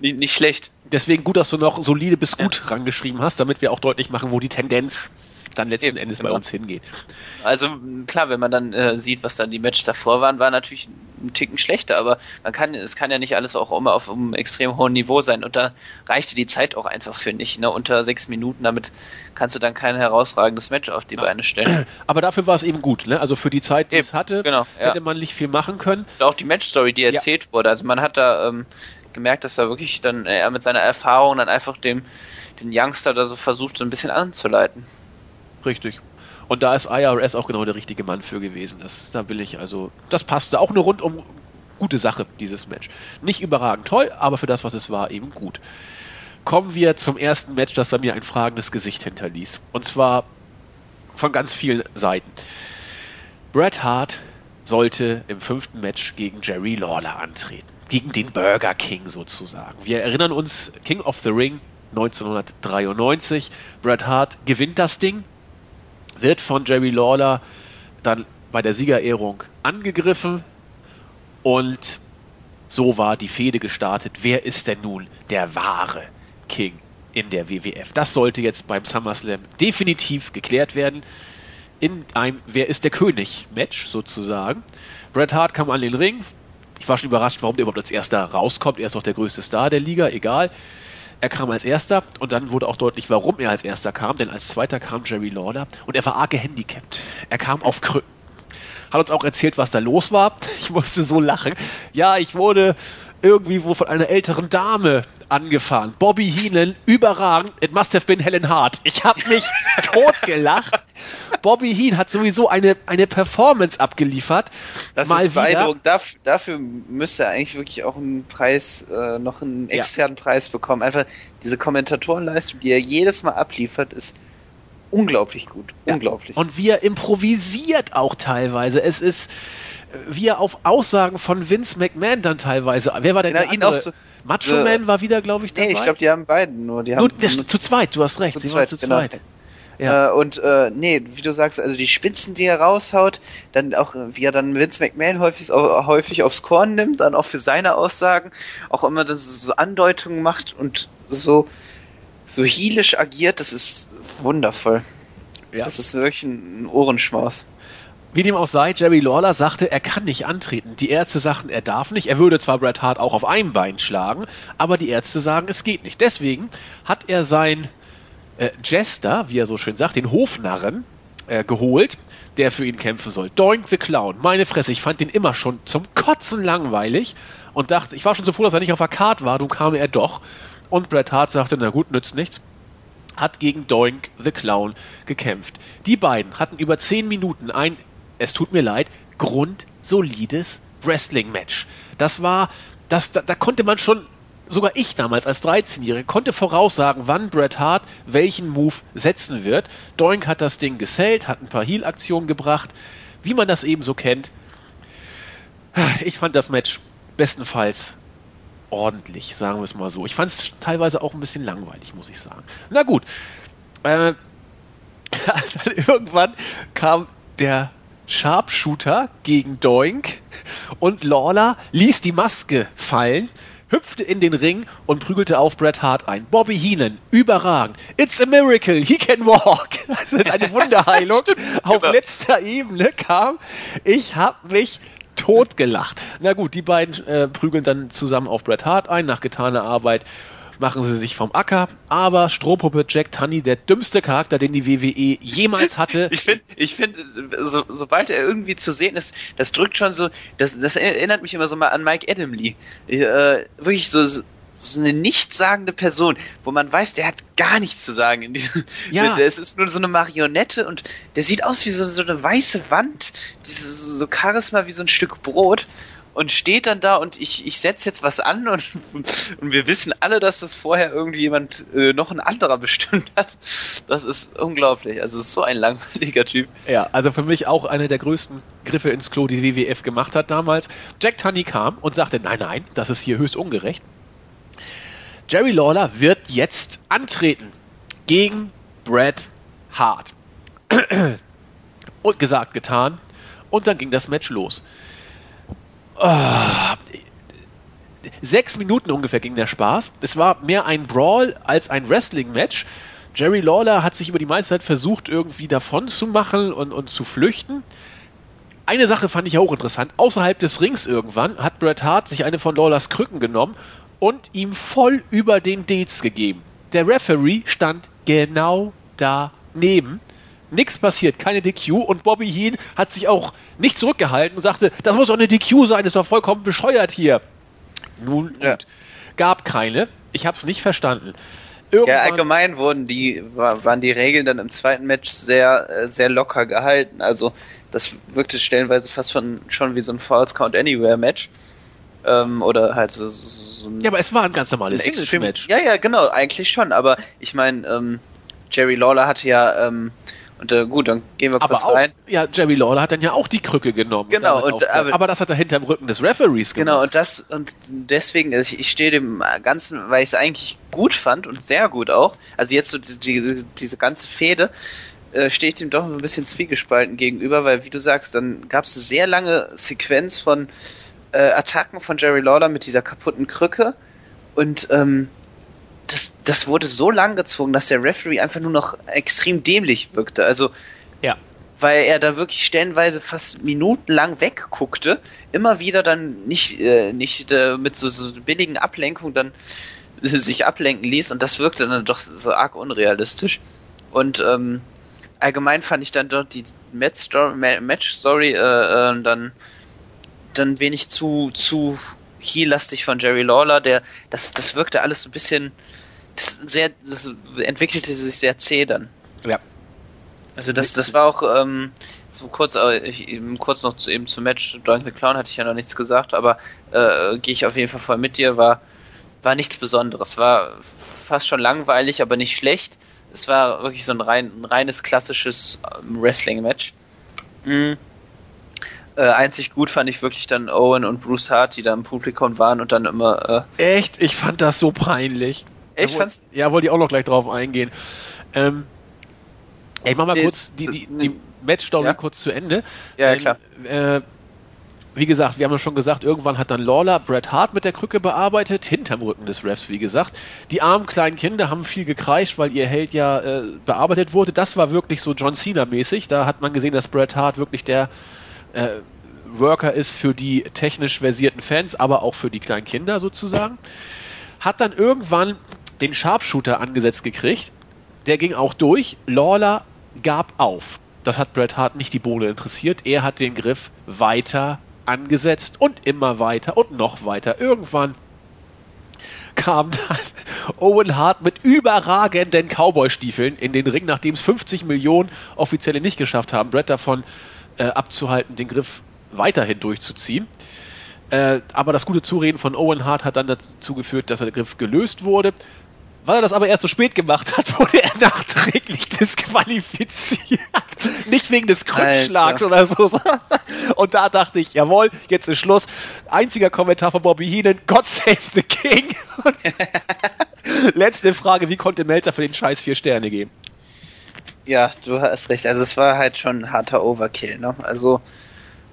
nicht, nicht schlecht. Deswegen gut, dass du noch solide bis gut ja. rangeschrieben hast, damit wir auch deutlich machen, wo die Tendenz dann letzten Eben, Endes genau. bei uns hingeht. Also klar, wenn man dann äh, sieht, was dann die Matches davor waren, war natürlich ein Ticken schlechter, aber man kann, es kann ja nicht alles auch immer auf einem extrem hohen Niveau sein und da reichte die Zeit auch einfach für nicht. Ne? Unter sechs Minuten, damit kannst du dann kein herausragendes Match auf die ja. Beine stellen. Aber dafür war es eben gut, ne? Also für die Zeit, die eben, es hatte, genau, hätte ja. man nicht viel machen können. Und auch die Matchstory, die erzählt ja. wurde. Also man hat da ähm, gemerkt, dass er wirklich dann er mit seiner Erfahrung dann einfach dem den Youngster da so versucht, so ein bisschen anzuleiten. Richtig. Und da ist IRS auch genau der richtige Mann für gewesen. Das, da will ich also, das passte. Auch eine rundum gute Sache, dieses Match. Nicht überragend toll, aber für das, was es war, eben gut. Kommen wir zum ersten Match, das bei mir ein fragendes Gesicht hinterließ. Und zwar von ganz vielen Seiten. Bret Hart sollte im fünften Match gegen Jerry Lawler antreten. Gegen den Burger King sozusagen. Wir erinnern uns, King of the Ring 1993. Bret Hart gewinnt das Ding, wird von Jerry Lawler dann bei der Siegerehrung angegriffen und so war die Fehde gestartet. Wer ist denn nun der wahre King in der WWF? Das sollte jetzt beim SummerSlam definitiv geklärt werden. In einem Wer ist der König Match sozusagen. Bret Hart kam an den Ring. Ich war schon überrascht, warum der überhaupt als erster rauskommt. Er ist doch der größte Star der Liga, egal. Er kam als erster und dann wurde auch deutlich, warum er als erster kam, denn als zweiter kam Jerry Lawler und er war arg gehandicapt. Er kam auf Krücken. Hat uns auch erzählt, was da los war. Ich musste so lachen. Ja, ich wurde irgendwie wo von einer älteren Dame angefahren. Bobby Heenan, überragend. It must have been Helen Hart. Ich habe mich totgelacht. Bobby Heen hat sowieso eine, eine Performance abgeliefert. Das Mal ist beeindruckend. Darf, dafür müsste er eigentlich wirklich auch einen Preis, äh, noch einen externen ja. Preis bekommen. Einfach diese Kommentatorenleistung, die er jedes Mal abliefert, ist unglaublich gut. Ja. Unglaublich. Und wie er improvisiert auch teilweise. Es ist, wie er auf Aussagen von Vince McMahon dann teilweise. Wer war denn genau, der andere? So, Macho äh, Man war wieder, glaube ich, dabei. Nee, ich glaube, die haben beiden nur. Die haben nur, zu zweit, du hast recht. Zu sie zweit, zu genau. zweit. Ja. Äh, und äh, nee, wie du sagst, also die Spitzen, die er raushaut, dann auch, wie er dann Vince McMahon häufig, häufig aufs Korn nimmt, dann auch für seine Aussagen, auch immer das so Andeutungen macht und so, so heelisch agiert, das ist wundervoll. Ja. Das ist wirklich ein Ohrenschmaus. Wie dem auch sei, Jerry Lawler sagte, er kann nicht antreten. Die Ärzte sagten, er darf nicht. Er würde zwar Bret Hart auch auf einem Bein schlagen, aber die Ärzte sagen, es geht nicht. Deswegen hat er sein äh, Jester, wie er so schön sagt, den Hofnarren, äh, geholt, der für ihn kämpfen soll. Doink the Clown. Meine Fresse, ich fand den immer schon zum Kotzen langweilig und dachte, ich war schon so froh, dass er nicht auf der Karte war, nun kam er doch. Und Bret Hart sagte, na gut, nützt nichts hat gegen Doink the Clown gekämpft. Die beiden hatten über zehn Minuten ein, es tut mir leid, grundsolides Wrestling-Match. Das war, das, da, da konnte man schon sogar ich damals als 13-Jähriger konnte voraussagen, wann Bret Hart welchen Move setzen wird. Doink hat das Ding gesellt, hat ein paar Heal-Aktionen gebracht, wie man das eben so kennt. Ich fand das Match bestenfalls ordentlich, sagen wir es mal so. Ich fand es teilweise auch ein bisschen langweilig, muss ich sagen. Na gut. Äh, irgendwann kam der Sharpshooter gegen Doink und Lawler ließ die Maske fallen hüpfte in den Ring und prügelte auf Bret Hart ein. Bobby Heenan, überragend. It's a miracle, he can walk. Das ist eine Wunderheilung. auf genau. letzter Ebene kam, ich hab mich totgelacht. Na gut, die beiden äh, prügeln dann zusammen auf Bret Hart ein, nach getaner Arbeit machen sie sich vom Acker, aber Strohpuppe Jack Tunney, der dümmste Charakter, den die WWE jemals hatte. Ich finde, ich finde, so, sobald er irgendwie zu sehen ist, das drückt schon so, das, das erinnert mich immer so mal an Mike Adamley. Äh, wirklich so, so eine nichtssagende Person, wo man weiß, der hat gar nichts zu sagen. In diesem, ja. Es ist nur so eine Marionette und der sieht aus wie so, so eine weiße Wand, dieses, so Charisma wie so ein Stück Brot und steht dann da und ich, ich setze jetzt was an und, und wir wissen alle, dass das vorher irgendwie jemand, äh, noch ein anderer bestimmt hat. Das ist unglaublich. Also ist so ein langweiliger Typ. Ja, also für mich auch einer der größten Griffe ins Klo, die WWF gemacht hat damals. Jack Tunney kam und sagte, nein, nein, das ist hier höchst ungerecht. Jerry Lawler wird jetzt antreten gegen Bret Hart. und gesagt, getan. Und dann ging das Match los. Sechs Minuten ungefähr ging der Spaß. Es war mehr ein Brawl als ein Wrestling-Match. Jerry Lawler hat sich über die meiste Zeit versucht, irgendwie davon zu machen und, und zu flüchten. Eine Sache fand ich auch interessant. Außerhalb des Rings irgendwann hat Bret Hart sich eine von Lawlers Krücken genommen und ihm voll über den Dates gegeben. Der Referee stand genau daneben nichts passiert, keine DQ und Bobby Heen hat sich auch nicht zurückgehalten und sagte, das muss doch eine DQ sein, ist doch vollkommen bescheuert hier. Nun, ja. gab keine. Ich habe es nicht verstanden. Irgendwann ja, allgemein wurden die, waren die Regeln dann im zweiten Match sehr, äh, sehr locker gehalten. Also, das wirkte stellenweise fast schon, schon wie so ein False Count Anywhere Match. Ähm, oder halt so, so ein, Ja, aber es war ein ganz normales Singles-Match. Ja, ja, genau, eigentlich schon. Aber ich meine, ähm, Jerry Lawler hatte ja ähm, und äh, gut, dann gehen wir kurz aber auch, rein. Ja, Jerry Lawler hat dann ja auch die Krücke genommen. Genau, und, und aber, aber, das hat er hinterm Rücken des Referees gemacht. Genau, und das und deswegen, also ich, ich stehe dem Ganzen, weil ich es eigentlich gut fand und sehr gut auch. Also jetzt so die, die, diese ganze Fehde äh, stehe ich dem doch ein bisschen zwiegespalten gegenüber, weil wie du sagst, dann gab es eine sehr lange Sequenz von äh, Attacken von Jerry Lawler mit dieser kaputten Krücke und ähm, das, das wurde so lang gezogen, dass der Referee einfach nur noch extrem dämlich wirkte. Also, ja. Weil er da wirklich stellenweise fast minutenlang wegguckte, immer wieder dann nicht, äh, nicht äh, mit so, so billigen Ablenkungen dann sich ablenken ließ und das wirkte dann doch so arg unrealistisch. Und ähm, allgemein fand ich dann dort die Match-Story Match -Story, äh, äh, dann, dann wenig zu, zu heel-lastig von Jerry Lawler, der, das, das wirkte alles so ein bisschen, sehr, das entwickelte sich sehr zäh dann. Ja. Also das, das war auch ähm, so kurz, ich, eben kurz noch zu, eben zum Match Doink the Clown hatte ich ja noch nichts gesagt, aber äh, gehe ich auf jeden Fall voll mit dir, war war nichts Besonderes, war fast schon langweilig, aber nicht schlecht. Es war wirklich so ein, rein, ein reines klassisches ähm, Wrestling-Match. Mhm. Äh, einzig gut fand ich wirklich dann Owen und Bruce Hart, die da im Publikum waren und dann immer. Äh Echt? Ich fand das so peinlich. Echt? Ja, fand's? Ja, wollte ich auch noch gleich drauf eingehen. Ähm, ich mach mal nee, kurz die, die, die Match-Story ja? kurz zu Ende. Ja, ähm, klar. Äh, wie gesagt, wir haben ja schon gesagt, irgendwann hat dann Lawler Bret Hart mit der Krücke bearbeitet, hinterm Rücken des Refs, wie gesagt. Die armen kleinen Kinder haben viel gekreischt, weil ihr Held ja äh, bearbeitet wurde. Das war wirklich so John Cena-mäßig. Da hat man gesehen, dass Bret Hart wirklich der äh, Worker ist für die technisch versierten Fans, aber auch für die kleinen Kinder sozusagen. Hat dann irgendwann den Sharpshooter angesetzt gekriegt. Der ging auch durch. Lawler gab auf. Das hat Bret Hart nicht die Bohle interessiert. Er hat den Griff weiter angesetzt und immer weiter und noch weiter. Irgendwann kam dann Owen Hart mit überragenden Cowboy-Stiefeln in den Ring, nachdem es 50 Millionen Offizielle nicht geschafft haben, Brett davon äh, abzuhalten, den Griff weiterhin durchzuziehen. Äh, aber das gute Zureden von Owen Hart hat dann dazu geführt, dass der Griff gelöst wurde. Weil er das aber erst so spät gemacht hat, wurde er nachträglich disqualifiziert. Nicht wegen des Krückschlags oder so. Und da dachte ich, jawohl, jetzt ist Schluss. Einziger Kommentar von Bobby Heenan, God save the King. Letzte Frage, wie konnte Melzer für den Scheiß vier Sterne geben? Ja, du hast recht. Also es war halt schon ein harter Overkill, ne? Also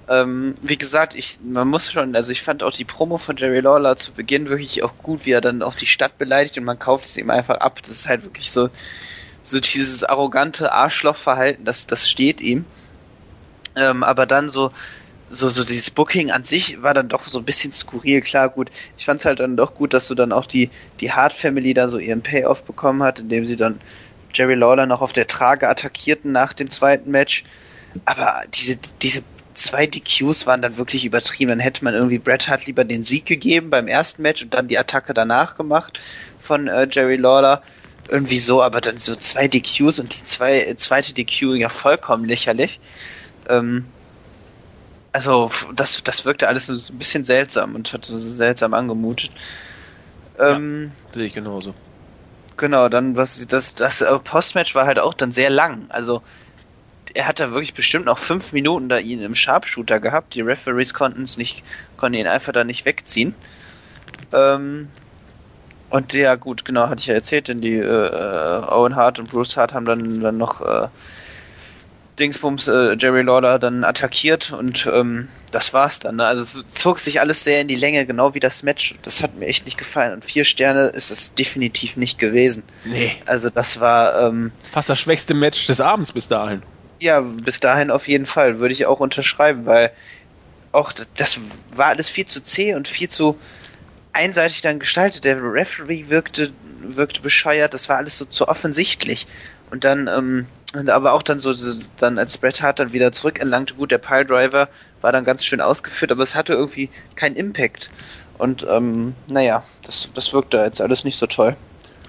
ähm, wie gesagt, ich, man muss schon, also ich fand auch die Promo von Jerry Lawler zu Beginn wirklich auch gut, wie er dann auch die Stadt beleidigt und man kauft es ihm einfach ab. Das ist halt wirklich so, so dieses arrogante Arschlochverhalten, das, das steht ihm. Ähm, aber dann so, so, so dieses Booking an sich war dann doch so ein bisschen skurril. Klar, gut. Ich fand es halt dann doch gut, dass du dann auch die, die Hart Family da so ihren Payoff bekommen hat, indem sie dann Jerry Lawler noch auf der Trage attackierten nach dem zweiten Match. Aber diese, diese zwei DQs waren dann wirklich übertrieben. Dann hätte man irgendwie Bret Hart lieber den Sieg gegeben beim ersten Match und dann die Attacke danach gemacht von äh, Jerry Lawler. Irgendwie so, aber dann so zwei DQs und die zwei, zweite DQ ja vollkommen lächerlich. Ähm, also das, das wirkte alles so ein bisschen seltsam und hat so seltsam angemutet. Ähm, ja, sehe ich genauso. Genau, dann was das das äh, Postmatch war halt auch dann sehr lang. Also er hat da wirklich bestimmt noch fünf Minuten da ihn im Sharpshooter gehabt. Die Referees konnten es nicht, konnten ihn einfach da nicht wegziehen. Ähm, und ja, gut, genau, hatte ich ja erzählt, denn die äh, äh Owen Hart und Bruce Hart haben dann, dann noch äh, Dingsbums äh, Jerry Lawler dann attackiert und ähm, das war's dann. Ne? Also es zog sich alles sehr in die Länge, genau wie das Match. Das hat mir echt nicht gefallen. Und vier Sterne ist es definitiv nicht gewesen. Nee. Also das war ähm, fast das schwächste Match des Abends bis dahin. Ja, bis dahin auf jeden Fall, würde ich auch unterschreiben, weil auch das war alles viel zu zäh und viel zu einseitig dann gestaltet. Der Referee wirkte, wirkte bescheuert, das war alles so zu offensichtlich. Und dann, ähm, aber auch dann so, dann als Bret Hart dann wieder zurückerlangte, gut, der Piledriver war dann ganz schön ausgeführt, aber es hatte irgendwie keinen Impact. Und ähm, naja, das, das wirkte jetzt alles nicht so toll.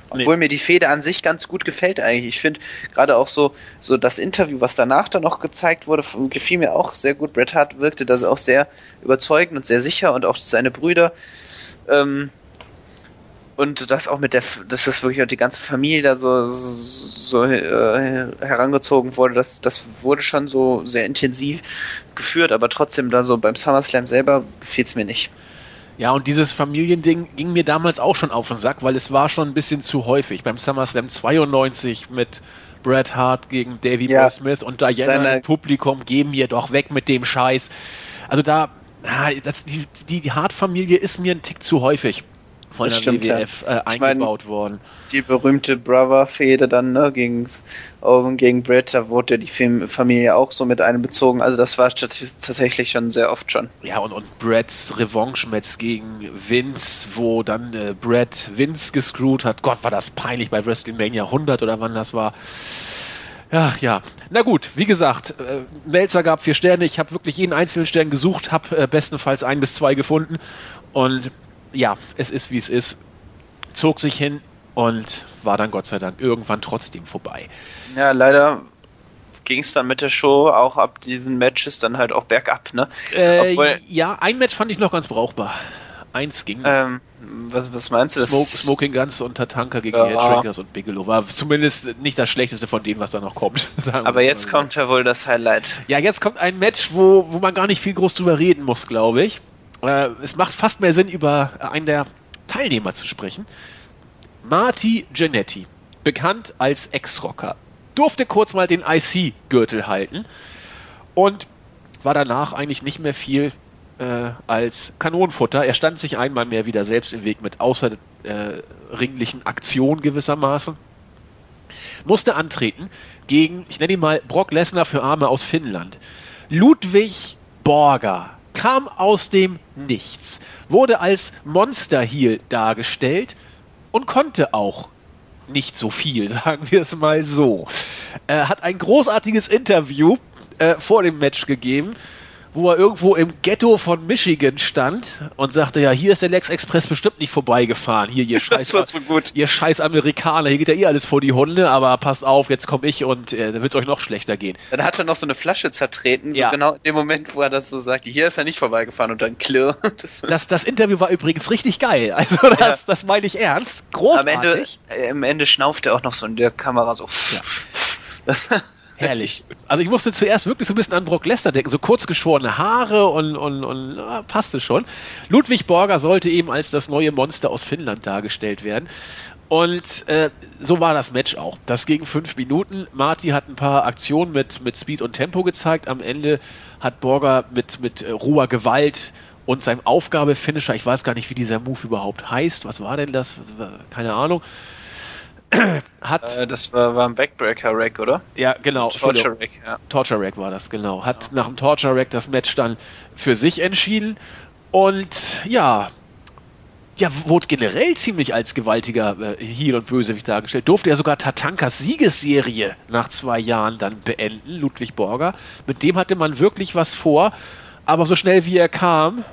Obwohl nee. mir die Fehde an sich ganz gut gefällt eigentlich. Ich finde gerade auch so, so das Interview, was danach dann noch gezeigt wurde, gefiel mir auch sehr gut. Bret Hart wirkte da auch sehr überzeugend und sehr sicher und auch seine Brüder. Ähm, und das auch mit der, dass das wirklich auch die ganze Familie da so, so äh, herangezogen wurde, das, das wurde schon so sehr intensiv geführt, aber trotzdem da so beim SummerSlam selber gefiel es mir nicht. Ja, und dieses Familiending ging mir damals auch schon auf den Sack, weil es war schon ein bisschen zu häufig. Beim SummerSlam 92 mit Bret Hart gegen Davey ja, Boy Smith und Diana im Publikum, geben mir doch weg mit dem Scheiß. Also da, das, die, die Hart-Familie ist mir ein Tick zu häufig von das der stimmt, WWF ja. äh, eingebaut mein, worden. Die berühmte Brother-Fehde dann, ne, gegen Owen gegen Brett, da wurde die Familie auch so mit einbezogen. Also das war tatsächlich schon sehr oft schon. Ja, und, und Bretts Revanche-Match gegen Vince, wo dann äh, Brett Vince gescrewt hat. Gott, war das peinlich bei WrestleMania 100 oder wann das war. Ach ja, na gut, wie gesagt, äh, Melzer gab vier Sterne. Ich habe wirklich jeden einzelnen Stern gesucht, habe äh, bestenfalls ein bis zwei gefunden. Und ja, es ist wie es ist, zog sich hin und war dann Gott sei Dank irgendwann trotzdem vorbei. Ja, leider ging es dann mit der Show auch ab diesen Matches dann halt auch bergab, ne? Äh, Obwohl, ja, ein Match fand ich noch ganz brauchbar. Eins ging. Ähm, was, was meinst du? Smoke, Smoking Guns und Tatanka gegen ja. Headshakers und Bigelow war zumindest nicht das schlechteste von denen, was da noch kommt. Aber jetzt kommt ja wohl das Highlight. Ja, jetzt kommt ein Match, wo, wo man gar nicht viel groß drüber reden muss, glaube ich. Äh, es macht fast mehr Sinn, über einen der Teilnehmer zu sprechen. Marty Genetti, bekannt als Ex-Rocker, durfte kurz mal den IC-Gürtel halten und war danach eigentlich nicht mehr viel äh, als Kanonenfutter. Er stand sich einmal mehr wieder selbst im Weg mit außerringlichen äh, Aktionen gewissermaßen. Musste antreten gegen, ich nenne ihn mal Brock Lesnar für Arme aus Finnland. Ludwig Borger kam aus dem Nichts, wurde als Monster Heel dargestellt und konnte auch nicht so viel, sagen wir es mal so. Er hat ein großartiges Interview äh, vor dem Match gegeben, wo er irgendwo im Ghetto von Michigan stand und sagte, ja, hier ist der Lex Express bestimmt nicht vorbeigefahren. Hier, ihr scheiß, so ihr scheiß Amerikaner, hier geht ja eh alles vor die Hunde, aber passt auf, jetzt komme ich und äh, dann wird es euch noch schlechter gehen. Dann hat er noch so eine Flasche zertreten, so ja. genau in dem Moment, wo er das so sagt, hier ist er nicht vorbeigefahren und dann klirr. Das, das, das Interview war übrigens richtig geil. Also das, ja. das meine ich ernst. Großartig. Am Ende, äh, am Ende schnauft er auch noch so in der Kamera so. Ja. Herrlich. Also ich musste zuerst wirklich so ein bisschen an Brock Lesnar denken, so kurz geschorene Haare und, und, und ja, passte schon. Ludwig Borger sollte eben als das neue Monster aus Finnland dargestellt werden. Und äh, so war das Match auch. Das ging fünf Minuten. Marty hat ein paar Aktionen mit, mit Speed und Tempo gezeigt. Am Ende hat Borger mit, mit äh, roher Gewalt und seinem Aufgabefinisher, ich weiß gar nicht, wie dieser Move überhaupt heißt. Was war denn das? Keine Ahnung hat. Äh, das war, war ein Backbreaker-Rack, oder? Ja, genau. Torture Rack, ja. Torture Rack war das, genau. Hat ja. nach dem Torture Rack das Match dann für sich entschieden. Und ja, ja, wurde generell ziemlich als gewaltiger äh, Heel und Bösewicht dargestellt. Durfte er sogar Tatankas Siegesserie nach zwei Jahren dann beenden, Ludwig Borger. Mit dem hatte man wirklich was vor, aber so schnell wie er kam,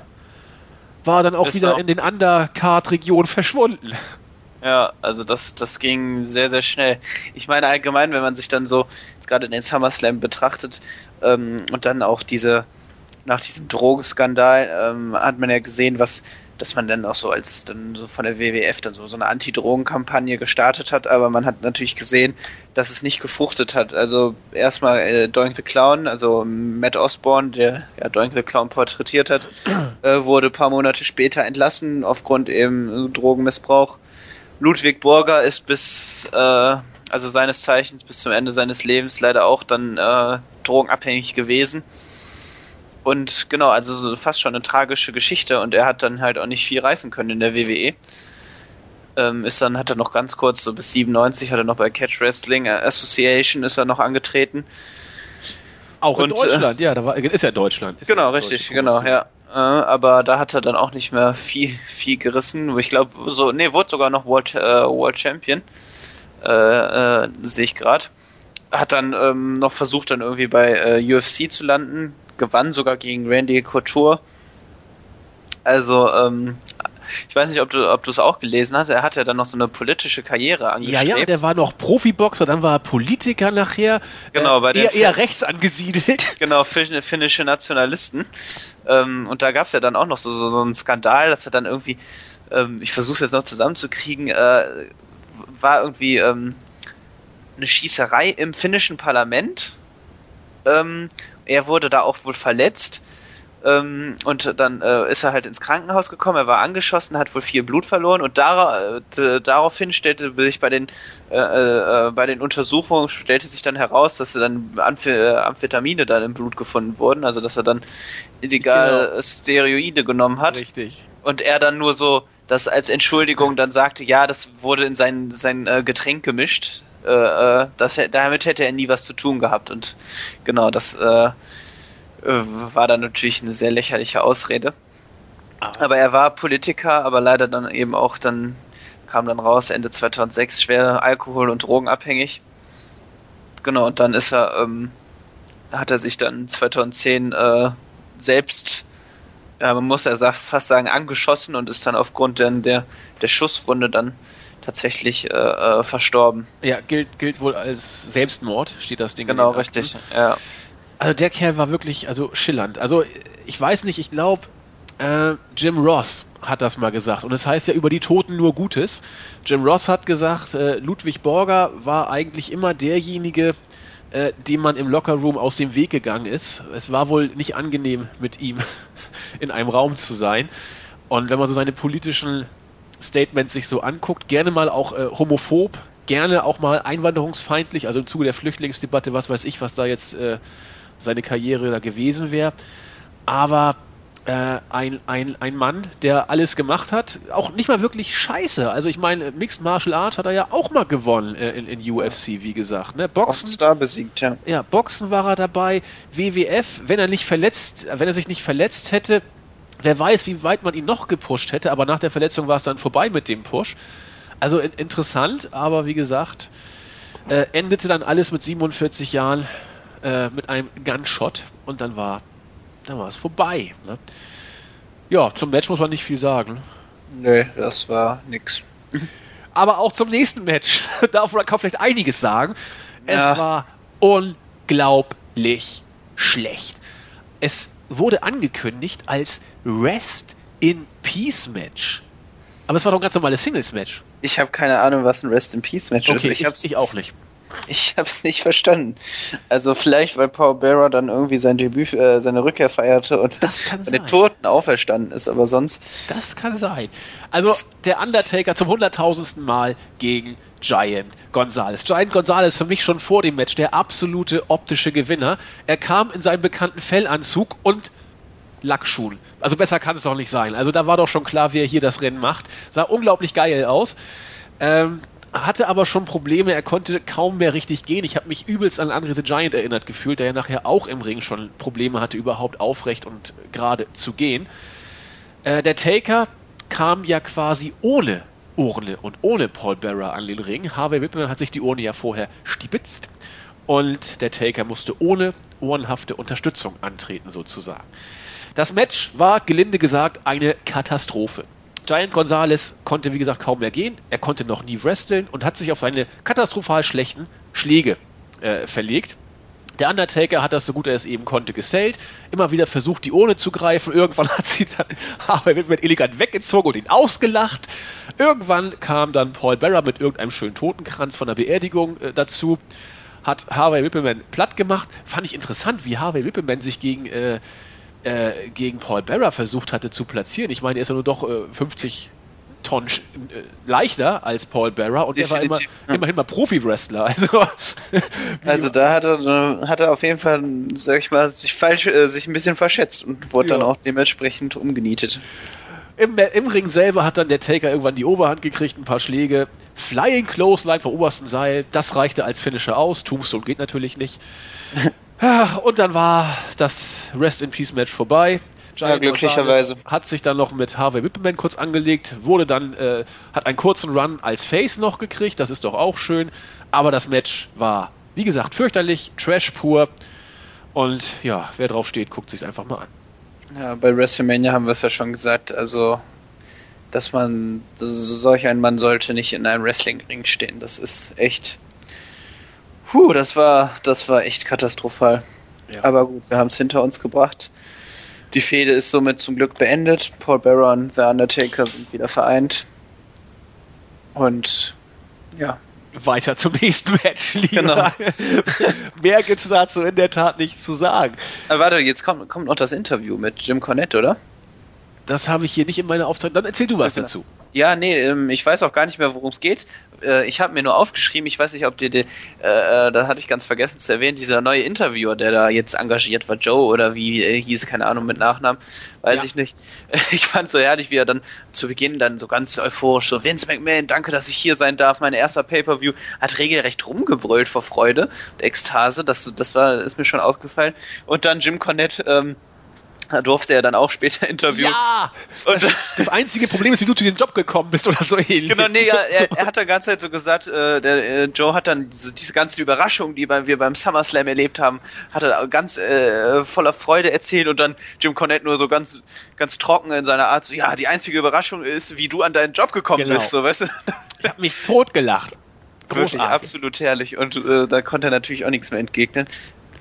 war dann auch das wieder auch in den Undercard-Regionen verschwunden. Ja, also das, das ging sehr, sehr schnell. Ich meine allgemein, wenn man sich dann so gerade den SummerSlam betrachtet ähm, und dann auch diese nach diesem Drogenskandal ähm, hat man ja gesehen, was dass man dann auch so als dann so von der WWF dann so, so eine Anti-Drogen-Kampagne gestartet hat, aber man hat natürlich gesehen, dass es nicht gefruchtet hat. Also erstmal äh, Doink the Clown, also Matt Osborne, der ja Doink the Clown porträtiert hat, äh, wurde paar Monate später entlassen aufgrund eben Drogenmissbrauch. Ludwig Borger ist bis äh, also seines Zeichens bis zum Ende seines Lebens leider auch dann äh, drogenabhängig gewesen und genau, also so fast schon eine tragische Geschichte und er hat dann halt auch nicht viel reißen können in der WWE. Ähm, ist dann, hat er noch ganz kurz, so bis 97 hat er noch bei Catch Wrestling Association ist er noch angetreten. Auch und, in äh, Deutschland, äh, ja, da war, ist ja Deutschland. Ist genau, ja richtig, genau, ja. Äh, aber da hat er dann auch nicht mehr viel, viel gerissen. Ich glaube, so, nee, wurde sogar noch World, äh, World Champion. Äh, äh, sehe ich gerade. Hat dann ähm, noch versucht, dann irgendwie bei äh, UFC zu landen, gewann sogar gegen Randy Couture. Also, ähm, ich weiß nicht, ob du, ob du es auch gelesen hast. Er hat ja dann noch so eine politische Karriere angestrebt. Ja, ja, der war noch Profiboxer, dann war er Politiker nachher. Genau, bei eher, eher rechts angesiedelt. Genau, finnische Nationalisten. Ähm, und da gab es ja dann auch noch so, so, so einen Skandal, dass er dann irgendwie, ähm, ich versuche es jetzt noch zusammenzukriegen, äh, war irgendwie ähm, eine Schießerei im finnischen Parlament. Ähm, er wurde da auch wohl verletzt. Ähm, und dann äh, ist er halt ins Krankenhaus gekommen, er war angeschossen, hat wohl viel Blut verloren und dar äh, daraufhin stellte sich bei den äh, äh, bei den Untersuchungen stellte sich dann heraus, dass dann Amph äh, Amphetamine dann im Blut gefunden wurden, also dass er dann illegal genau. Steroide genommen hat. Richtig. Und er dann nur so das als Entschuldigung dann sagte, ja, das wurde in sein sein äh, Getränk gemischt äh, das, damit hätte er nie was zu tun gehabt. Und genau, das äh, war dann natürlich eine sehr lächerliche Ausrede. Ah. Aber er war Politiker, aber leider dann eben auch dann kam dann raus Ende 2006 schwer Alkohol- und Drogenabhängig. Genau, und dann ist er, ähm, hat er sich dann 2010 äh, selbst, ja, man muss ja fast sagen, angeschossen und ist dann aufgrund der, der, der Schusswunde dann tatsächlich äh, äh, verstorben. Ja, gilt, gilt wohl als Selbstmord, steht das Ding. Genau, richtig. Ja. Also der Kerl war wirklich also schillernd. Also ich weiß nicht, ich glaube, äh, Jim Ross hat das mal gesagt. Und es das heißt ja über die Toten nur Gutes. Jim Ross hat gesagt, äh, Ludwig Borger war eigentlich immer derjenige, äh, dem man im Lockerroom aus dem Weg gegangen ist. Es war wohl nicht angenehm, mit ihm in einem Raum zu sein. Und wenn man so seine politischen Statements sich so anguckt, gerne mal auch äh, homophob, gerne auch mal einwanderungsfeindlich, also im Zuge der Flüchtlingsdebatte, was weiß ich, was da jetzt äh, seine Karriere da gewesen wäre. Aber äh, ein, ein, ein Mann, der alles gemacht hat, auch nicht mal wirklich scheiße. Also ich meine, Mixed Martial Arts hat er ja auch mal gewonnen äh, in, in UFC, wie gesagt. Ne? Boxen, Star besiegt, ja. Ja, Boxen war er dabei. WWF, wenn er nicht verletzt, wenn er sich nicht verletzt hätte, Wer weiß, wie weit man ihn noch gepusht hätte, aber nach der Verletzung war es dann vorbei mit dem Push. Also in interessant, aber wie gesagt, äh, endete dann alles mit 47 Jahren äh, mit einem Gunshot und dann war dann war es vorbei. Ne? Ja, zum Match muss man nicht viel sagen. Nö, das war nix. Aber auch zum nächsten Match darf man vielleicht einiges sagen. Es ja. war unglaublich schlecht. Es wurde angekündigt als Rest in Peace Match. Aber es war doch ein ganz normales Singles-Match. Ich habe keine Ahnung, was ein Rest in Peace Match okay, ist. Ich, ich, ich auch nicht. Ich habe es nicht verstanden. Also vielleicht, weil Paul Bearer dann irgendwie sein Debüt, äh, seine Rückkehr feierte und kann den Toten auferstanden ist, aber sonst. Das kann sein. Also der Undertaker zum hunderttausendsten Mal gegen Giant Gonzalez. Giant Gonzalez für mich schon vor dem Match der absolute optische Gewinner. Er kam in seinem bekannten Fellanzug und Lackschuhen. Also besser kann es doch nicht sein. Also da war doch schon klar, wie er hier das Rennen macht. Sah unglaublich geil aus. Ähm, hatte aber schon Probleme, er konnte kaum mehr richtig gehen. Ich habe mich übelst an Andre the Giant erinnert gefühlt, der ja nachher auch im Ring schon Probleme hatte, überhaupt aufrecht und gerade zu gehen. Äh, der Taker kam ja quasi ohne Urne und ohne Paul Bearer an den Ring. Harvey Whippleman hat sich die Urne ja vorher stibitzt und der Taker musste ohne ohrenhafte Unterstützung antreten sozusagen. Das Match war gelinde gesagt eine Katastrophe. Giant Gonzalez konnte wie gesagt kaum mehr gehen, er konnte noch nie wresteln und hat sich auf seine katastrophal schlechten Schläge äh, verlegt. Der Undertaker hat das so gut er es eben konnte gesellt, immer wieder versucht, die Urne zu greifen. Irgendwann hat sie dann Harvey Whippleman elegant weggezogen und ihn ausgelacht. Irgendwann kam dann Paul Bearer mit irgendeinem schönen Totenkranz von der Beerdigung äh, dazu, hat Harvey Whippleman platt gemacht. Fand ich interessant, wie Harvey Whippleman sich gegen äh, äh, gegen Paul Bearer versucht hatte zu platzieren. Ich meine, er ist ja nur doch äh, 50 Tonnen äh, leichter als Paul Bearer und Definitiv, er war immer, ja. immerhin mal Profi-Wrestler. Also, also da hat er, hat er auf jeden Fall, sag ich mal, sich falsch, äh, sich ein bisschen verschätzt und wurde ja. dann auch dementsprechend umgenietet. Im, Im, Ring selber hat dann der Taker irgendwann die Oberhand gekriegt, ein paar Schläge. Flying Clothesline vom obersten Seil, das reichte als Finisher aus. Tombstone geht natürlich nicht. und dann war das Rest in Peace Match vorbei. Giant ja, glücklicherweise. Hat sich dann noch mit Harvey Whippleman kurz angelegt, wurde dann, äh, hat einen kurzen Run als Face noch gekriegt, das ist doch auch schön. Aber das Match war, wie gesagt, fürchterlich, Trash pur. Und ja, wer drauf steht, guckt sich's einfach mal an. Ja, bei WrestleMania haben wir es ja schon gesagt, also, dass man, solch ein Mann sollte nicht in einem Wrestling-Ring stehen. Das ist echt, puh, das war, das war echt katastrophal. Ja. Aber gut, wir haben es hinter uns gebracht. Die Fehde ist somit zum Glück beendet. Paul Bearer und The Undertaker sind wieder vereint. Und ja. Weiter zum nächsten Match, lieber. Genau. Mehr gibt's dazu in der Tat nicht zu sagen. Aber warte, jetzt kommt, kommt noch das Interview mit Jim Cornette, oder? Das habe ich hier nicht in meiner Aufzeichnung. Dann erzähl du was dazu. Ja, nee, ähm, ich weiß auch gar nicht mehr, worum es geht. Äh, ich habe mir nur aufgeschrieben, ich weiß nicht, ob dir, äh, äh, da hatte ich ganz vergessen zu erwähnen, dieser neue Interviewer, der da jetzt engagiert war, Joe oder wie äh, hieß, keine Ahnung, mit Nachnamen, weiß ja. ich nicht. Ich fand so herrlich, wie er dann zu Beginn dann so ganz euphorisch so, Vince McMahon, danke, dass ich hier sein darf, mein erster Pay-Per-View, hat regelrecht rumgebrüllt vor Freude und Ekstase, das, das war, ist mir schon aufgefallen. Und dann Jim Cornette, ähm, da durfte er dann auch später interviewen. Ja! Und das einzige Problem ist, wie du zu dem Job gekommen bist oder so ähnlich. Genau, nee, er, er hat dann ganze Zeit so gesagt, äh, der äh, Joe hat dann diese, diese ganze Überraschung, die wir beim SummerSlam erlebt haben, hat er ganz äh, voller Freude erzählt und dann Jim Cornette nur so ganz ganz trocken in seiner Art, so, ja, die einzige Überraschung ist, wie du an deinen Job gekommen genau. bist, so, weißt du? Ich habe mich totgelacht. Großartig. Wirklich absolut herrlich und äh, da konnte er natürlich auch nichts mehr entgegnen.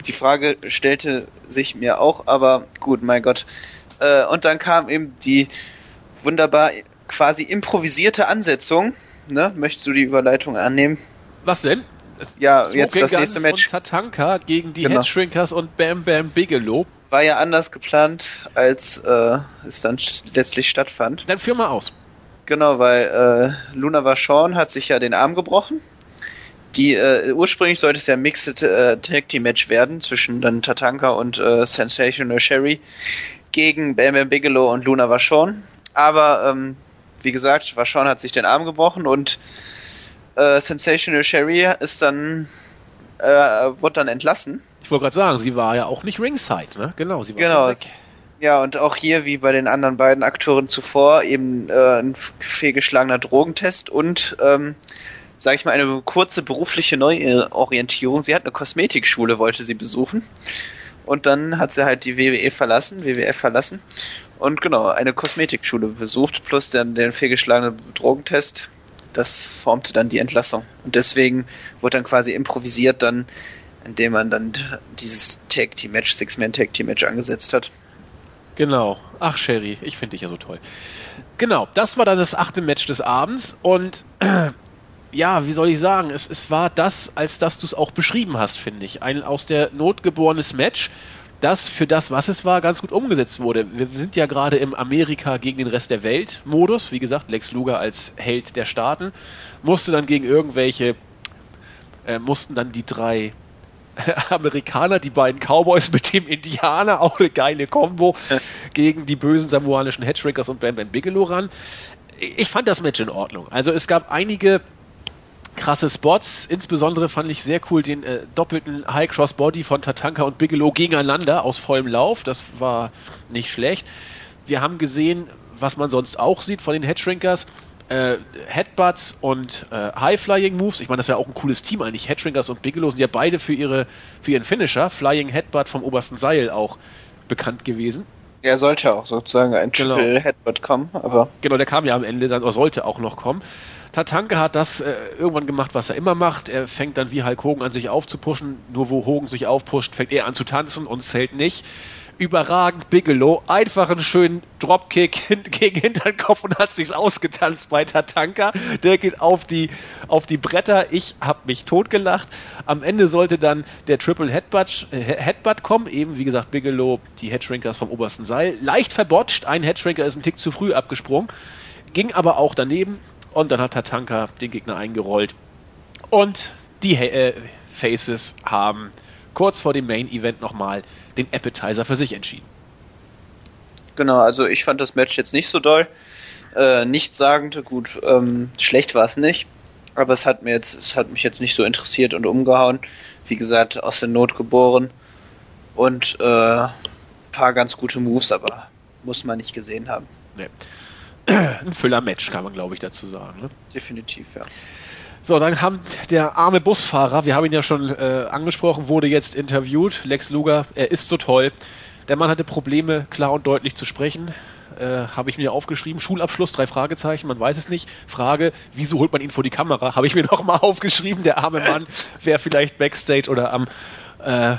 Die Frage stellte sich mir auch, aber gut, mein Gott. Äh, und dann kam eben die wunderbar quasi improvisierte Ansetzung. Ne? Möchtest du die Überleitung annehmen? Was denn? ja, Smoking jetzt das nächste Match. Und Tatanka gegen die genau. Headshrinkers und Bam Bam Bigelow. War ja anders geplant, als äh, es dann letztlich stattfand. Dann führ mal aus. Genau, weil äh, Luna Vachon hat sich ja den Arm gebrochen die äh, ursprünglich sollte es ja ein Mixed äh, Tag Team Match werden zwischen dann Tatanka und äh, Sensational Sherry gegen Bam Bam Bigelow und Luna Vachon. Aber ähm, wie gesagt, Vachon hat sich den Arm gebrochen und äh, Sensational Sherry ist dann äh, wurde dann entlassen. Ich wollte gerade sagen, sie war ja auch nicht ringside, ne? Genau, sie war genau. Weg. Ja, und auch hier, wie bei den anderen beiden Akteuren zuvor, eben äh, ein fehlgeschlagener Drogentest und ähm, sage ich mal, eine kurze berufliche Neuorientierung. Sie hat eine Kosmetikschule, wollte sie besuchen. Und dann hat sie halt die WWE verlassen, WWF verlassen. Und genau, eine Kosmetikschule besucht, plus dann den fehlgeschlagenen Drogentest. Das formte dann die Entlassung. Und deswegen wurde dann quasi improvisiert dann, indem man dann dieses Tag Team Match, Six-Man Tag Team Match angesetzt hat. Genau. Ach, Sherry, ich finde dich ja so toll. Genau, das war dann das achte Match des Abends und ja, wie soll ich sagen, es, es war das, als dass du es auch beschrieben hast, finde ich. Ein aus der Not geborenes Match, das für das, was es war, ganz gut umgesetzt wurde. Wir sind ja gerade im Amerika gegen den Rest der Welt Modus. Wie gesagt, Lex Luger als Held der Staaten musste dann gegen irgendwelche, äh, mussten dann die drei Amerikaner, die beiden Cowboys mit dem Indianer, auch eine geile Combo, gegen die bösen samoanischen Hedgerickers und Bam Bam Bigelow ran. Ich fand das Match in Ordnung. Also es gab einige krasse Spots. Insbesondere fand ich sehr cool den äh, doppelten High Cross Body von Tatanka und Bigelow gegeneinander aus vollem Lauf. Das war nicht schlecht. Wir haben gesehen, was man sonst auch sieht von den Headshrinkers. Äh, Headbutts und äh, High-Flying Moves. Ich meine, das wäre auch ein cooles Team eigentlich. Headshrinkers und Bigelow sind ja beide für ihre für ihren Finisher, Flying Headbutt vom obersten Seil auch bekannt gewesen. Er sollte auch sozusagen ein genau. Triple genau. Headbutt kommen, aber. Genau, der kam ja am Ende dann, oder sollte auch noch kommen. Tatanka hat das äh, irgendwann gemacht, was er immer macht. Er fängt dann wie Hulk Hogan an, sich aufzupuschen. Nur wo Hogan sich aufpusht, fängt er an zu tanzen und zählt nicht. Überragend Bigelow, einfach einen schönen Dropkick hin, gegen hinter den Kopf und hat sich's ausgetanzt bei Tatanka. Der geht auf die, auf die Bretter. Ich hab mich totgelacht. Am Ende sollte dann der Triple Headbutt, äh, Headbutt kommen. Eben, wie gesagt, Bigelow, die Headshrinkers vom obersten Seil. Leicht verbotscht. Ein Headshrinker ist ein Tick zu früh abgesprungen. Ging aber auch daneben. Und dann hat Tatanka den Gegner eingerollt. Und die äh, Faces haben kurz vor dem Main Event nochmal den Appetizer für sich entschieden. Genau, also ich fand das Match jetzt nicht so doll. Äh, nicht sagend, gut, ähm, schlecht war es nicht. Aber es hat mir jetzt, es hat mich jetzt nicht so interessiert und umgehauen. Wie gesagt, aus der Not geboren. Und äh, paar ganz gute Moves, aber muss man nicht gesehen haben. Nee ein Füller-Match, kann man glaube ich dazu sagen. Ne? Definitiv, ja. So, dann haben der arme Busfahrer, wir haben ihn ja schon äh, angesprochen, wurde jetzt interviewt. Lex Luger, er ist so toll. Der Mann hatte Probleme, klar und deutlich zu sprechen. Äh, habe ich mir aufgeschrieben. Schulabschluss, drei Fragezeichen, man weiß es nicht. Frage, wieso holt man ihn vor die Kamera? Habe ich mir nochmal aufgeschrieben. Der arme Mann wäre vielleicht Backstage oder am äh,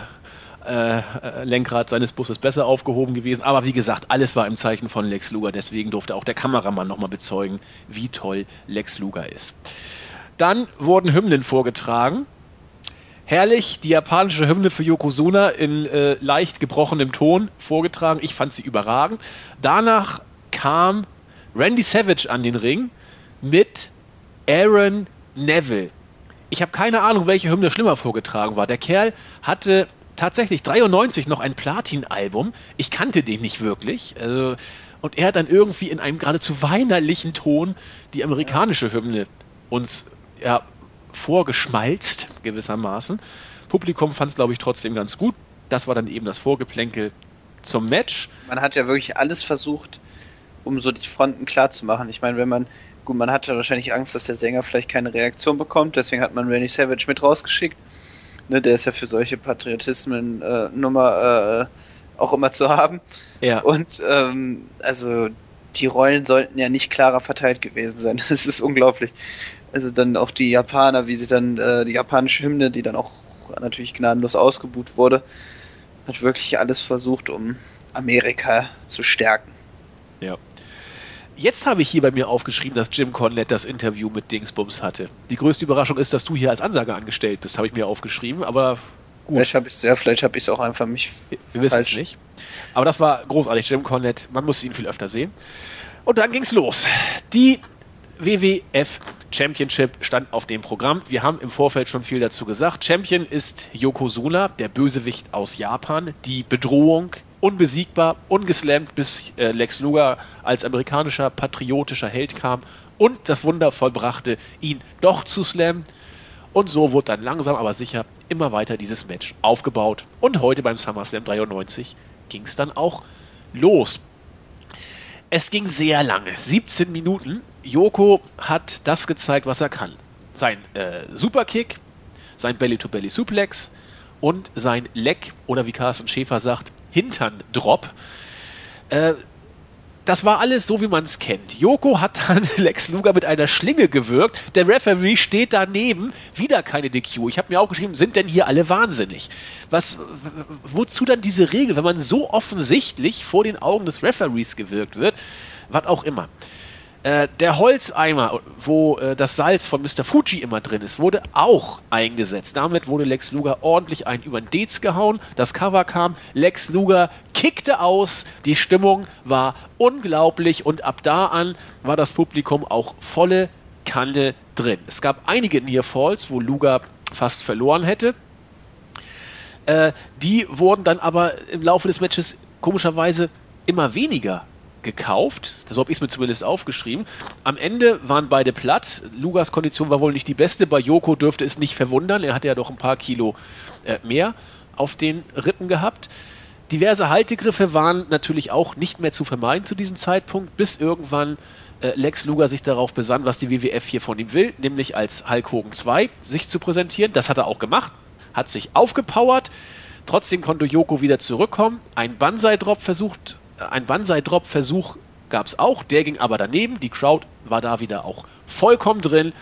äh, Lenkrad seines Busses besser aufgehoben gewesen. Aber wie gesagt, alles war im Zeichen von Lex Luger. Deswegen durfte auch der Kameramann nochmal bezeugen, wie toll Lex Luger ist. Dann wurden Hymnen vorgetragen. Herrlich, die japanische Hymne für Yokozuna in äh, leicht gebrochenem Ton vorgetragen. Ich fand sie überragend. Danach kam Randy Savage an den Ring mit Aaron Neville. Ich habe keine Ahnung, welche Hymne schlimmer vorgetragen war. Der Kerl hatte tatsächlich 93 noch ein Platin-Album. Ich kannte den nicht wirklich. Also, und er hat dann irgendwie in einem geradezu weinerlichen Ton die amerikanische Hymne uns ja, vorgeschmalzt, gewissermaßen. Publikum fand es, glaube ich, trotzdem ganz gut. Das war dann eben das Vorgeplänkel zum Match. Man hat ja wirklich alles versucht, um so die Fronten klar zu machen. Ich meine, wenn man, gut, man hatte wahrscheinlich Angst, dass der Sänger vielleicht keine Reaktion bekommt, deswegen hat man Randy Savage mit rausgeschickt. Ne, der ist ja für solche Patriotismen äh, Nummer äh, auch immer zu haben. Ja. Und ähm, also die Rollen sollten ja nicht klarer verteilt gewesen sein. Das ist unglaublich. Also dann auch die Japaner, wie sie dann äh, die japanische Hymne, die dann auch natürlich gnadenlos ausgebuht wurde, hat wirklich alles versucht, um Amerika zu stärken. Ja. Jetzt habe ich hier bei mir aufgeschrieben, dass Jim Cornette das Interview mit Dingsbums hatte. Die größte Überraschung ist, dass du hier als Ansager angestellt bist, habe ich mir aufgeschrieben, aber gut. Vielleicht habe ich es ja, vielleicht habe ich es auch einfach mich Wir, wissen es nicht. Aber das war großartig, Jim Cornette. Man muss ihn viel öfter sehen. Und dann ging's los. Die WWF Championship stand auf dem Programm. Wir haben im Vorfeld schon viel dazu gesagt. Champion ist Yokozuna, der Bösewicht aus Japan, die Bedrohung unbesiegbar, ungeslammt, bis äh, Lex Luger als amerikanischer patriotischer Held kam und das Wunder vollbrachte, ihn doch zu slammen. Und so wurde dann langsam aber sicher immer weiter dieses Match aufgebaut. Und heute beim SummerSlam 93 ging es dann auch los. Es ging sehr lange, 17 Minuten. Joko hat das gezeigt, was er kann. Sein äh, Superkick, sein Belly-to-Belly-Suplex und sein Leck oder wie Carsten Schäfer sagt, Hintern-Drop. Äh, das war alles so, wie man es kennt. Joko hat dann Lex Luger mit einer Schlinge gewirkt. Der Referee steht daneben. Wieder keine DQ. Ich habe mir auch geschrieben, sind denn hier alle wahnsinnig? Was, wozu dann diese Regel, wenn man so offensichtlich vor den Augen des Referees gewirkt wird? Was auch immer. Äh, der Holzeimer, wo äh, das Salz von Mr. Fuji immer drin ist, wurde auch eingesetzt. Damit wurde Lex Luger ordentlich ein über den Dez gehauen. Das Cover kam, Lex Luger kickte aus, die Stimmung war unglaublich und ab da an war das Publikum auch volle Kanne drin. Es gab einige Near Falls, wo Luger fast verloren hätte. Äh, die wurden dann aber im Laufe des Matches komischerweise immer weniger gekauft. So habe ich es mir zumindest aufgeschrieben. Am Ende waren beide platt. Lugas Kondition war wohl nicht die beste. Bei Joko dürfte es nicht verwundern. Er hatte ja doch ein paar Kilo äh, mehr auf den Rippen gehabt. diverse Haltegriffe waren natürlich auch nicht mehr zu vermeiden zu diesem Zeitpunkt, bis irgendwann äh, Lex Luger sich darauf besann, was die WWF hier von ihm will, nämlich als Hulk Hogan 2 sich zu präsentieren. Das hat er auch gemacht, hat sich aufgepowert. Trotzdem konnte Yoko wieder zurückkommen. Ein Banzai-Drop versucht, ein Banzai-Drop-Versuch gab es auch, der ging aber daneben. Die Crowd war da wieder auch vollkommen drin.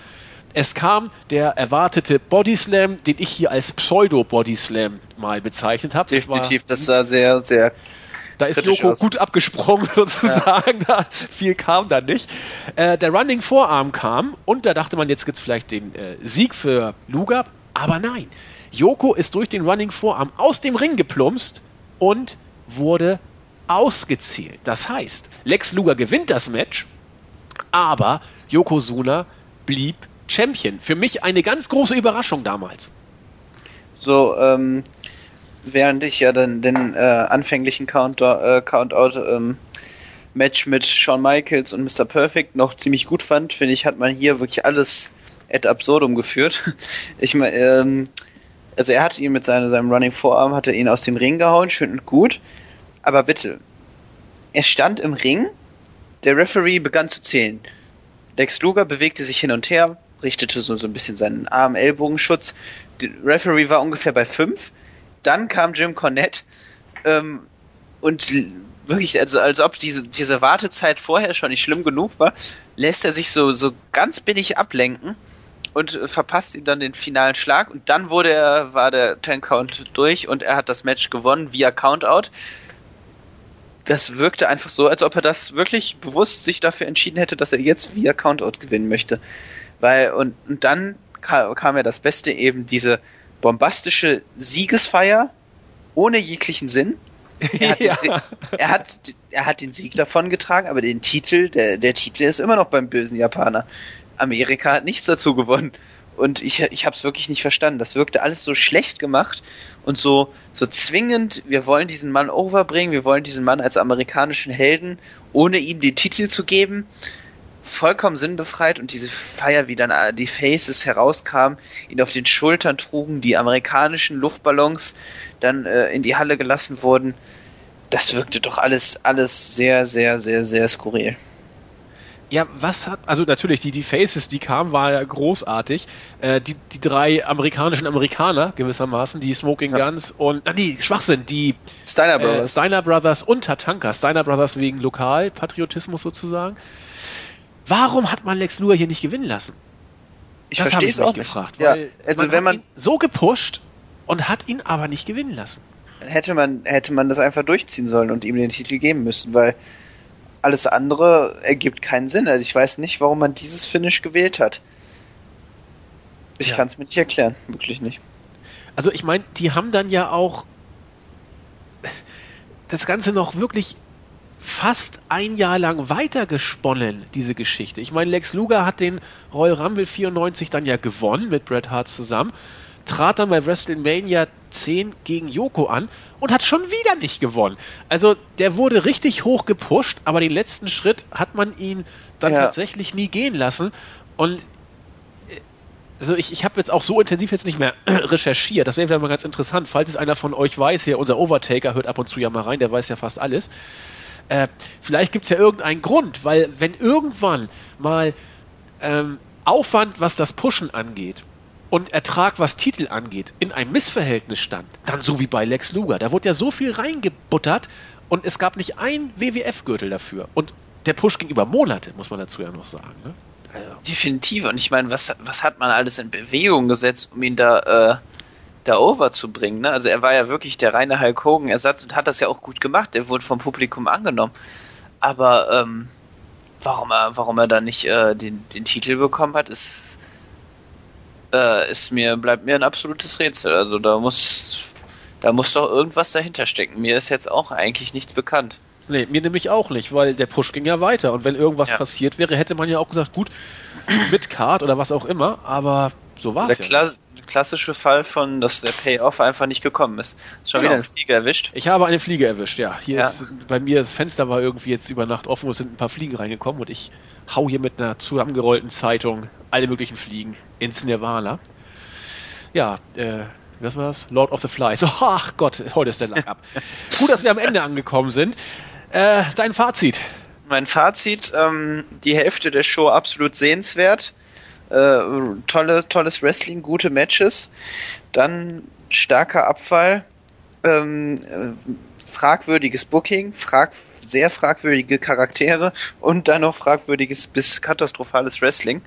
Es kam der erwartete Bodyslam, den ich hier als Pseudo-Bodyslam mal bezeichnet habe. Definitiv, das sah sehr, sehr da ist Joko aus. gut abgesprungen sozusagen, ja. da viel kam da nicht. Äh, der Running Vorarm kam und da dachte man, jetzt gibt's vielleicht den äh, Sieg für Luga, aber nein. Joko ist durch den Running Vorarm aus dem Ring geplumpst und wurde ausgezählt. Das heißt, Lex Luger gewinnt das Match, aber Yokozuna blieb Champion. Für mich eine ganz große Überraschung damals. So, ähm, während ich ja dann den äh, anfänglichen Count, äh, Countout ähm, Match mit Shawn Michaels und Mr. Perfect noch ziemlich gut fand, finde ich, hat man hier wirklich alles ad absurdum geführt. Ich meine, ähm, also er hat ihn mit seine, seinem Running Vorarm, hat er ihn aus dem Ring gehauen, schön und gut. Aber bitte, er stand im Ring, der Referee begann zu zählen. Lex Luger bewegte sich hin und her, richtete so, so ein bisschen seinen Arm-Ellbogenschutz. Der Referee war ungefähr bei fünf. Dann kam Jim Cornette ähm, und wirklich, also als ob diese, diese Wartezeit vorher schon nicht schlimm genug war, lässt er sich so, so ganz billig ablenken und verpasst ihm dann den finalen Schlag und dann wurde er, war der Ten Count durch und er hat das Match gewonnen via Countout. Das wirkte einfach so, als ob er das wirklich bewusst sich dafür entschieden hätte, dass er jetzt via Countout gewinnen möchte. Weil, und, und dann kam, kam ja das Beste eben diese bombastische Siegesfeier ohne jeglichen Sinn. Er hat, ja. den, er hat, er hat den Sieg davon getragen, aber den Titel, der, der Titel ist immer noch beim bösen Japaner. Amerika hat nichts dazu gewonnen. Und ich, ich habe es wirklich nicht verstanden. Das wirkte alles so schlecht gemacht und so, so zwingend. Wir wollen diesen Mann overbringen, wir wollen diesen Mann als amerikanischen Helden, ohne ihm den Titel zu geben. Vollkommen sinnbefreit und diese Feier, wie dann die Faces herauskamen, ihn auf den Schultern trugen, die amerikanischen Luftballons dann äh, in die Halle gelassen wurden. Das wirkte doch alles, alles sehr, sehr, sehr, sehr skurril. Ja, was hat, also natürlich, die, die Faces, die kamen, war ja großartig. Äh, die, die drei amerikanischen Amerikaner gewissermaßen, die Smoking ja. Guns und, ah, nee, Schwachsinn, die Steiner äh, Brothers. Äh, Steiner Brothers und Tatanka. Steiner Brothers wegen Lokalpatriotismus sozusagen. Warum hat man Lex Luger hier nicht gewinnen lassen? Ich verstehe es auch gefragt. Ja, also man wenn man so gepusht und hat ihn aber nicht gewinnen lassen. Hätte man, hätte man das einfach durchziehen sollen und ihm den Titel geben müssen, weil alles andere ergibt keinen Sinn. Also ich weiß nicht, warum man dieses Finish gewählt hat. Ich ja. kann es mir nicht erklären, wirklich nicht. Also ich meine, die haben dann ja auch das Ganze noch wirklich fast ein Jahr lang weitergesponnen, diese Geschichte. Ich meine, Lex Luger hat den Royal Rumble 94 dann ja gewonnen mit Bret Hart zusammen trat dann bei WrestleMania 10 gegen Yoko an und hat schon wieder nicht gewonnen. Also der wurde richtig hoch gepusht, aber den letzten Schritt hat man ihn dann ja. tatsächlich nie gehen lassen. Und also ich, ich habe jetzt auch so intensiv jetzt nicht mehr recherchiert. Das wäre vielleicht mal ganz interessant. Falls es einer von euch weiß, hier unser Overtaker hört ab und zu ja mal rein, der weiß ja fast alles. Äh, vielleicht gibt es ja irgendeinen Grund, weil wenn irgendwann mal ähm, Aufwand, was das Pushen angeht, und Ertrag, was Titel angeht, in einem Missverhältnis stand, dann so wie bei Lex Luger. Da wurde ja so viel reingebuttert und es gab nicht ein WWF-Gürtel dafür. Und der Push ging über Monate, muss man dazu ja noch sagen. Ne? Also. Definitiv. Und ich meine, was, was hat man alles in Bewegung gesetzt, um ihn da, äh, da over zu bringen? Ne? Also er war ja wirklich der reine Hulk Hogan-Ersatz und hat das ja auch gut gemacht. Er wurde vom Publikum angenommen. Aber ähm, warum er, warum er da nicht äh, den, den Titel bekommen hat, ist äh, ist mir, bleibt mir ein absolutes Rätsel. Also da muss, da muss doch irgendwas dahinter stecken. Mir ist jetzt auch eigentlich nichts bekannt. Nee, mir nämlich auch nicht, weil der Push ging ja weiter und wenn irgendwas ja. passiert wäre, hätte man ja auch gesagt, gut, mit Card oder was auch immer, aber so war es. Der ja. Kla klassische Fall von, dass der Payoff einfach nicht gekommen ist. Ist schon genau. wieder eine Fliege erwischt? Ich habe eine Fliege erwischt, ja. Hier ja. ist bei mir das Fenster war irgendwie jetzt über Nacht offen und es sind ein paar Fliegen reingekommen und ich hau hier mit einer zusammengerollten Zeitung alle möglichen Fliegen ins Nirvana. Ja, äh, was war's? Lord of the Flies. ach Gott, heute ist der Lack ab. Gut, dass wir am Ende angekommen sind. Äh, dein Fazit? Mein Fazit, ähm, die Hälfte der Show absolut sehenswert. Äh, tolle, tolles Wrestling, gute Matches. Dann starker Abfall. Ähm, äh, fragwürdiges Booking, frag, sehr fragwürdige Charaktere und dann noch fragwürdiges bis katastrophales Wrestling.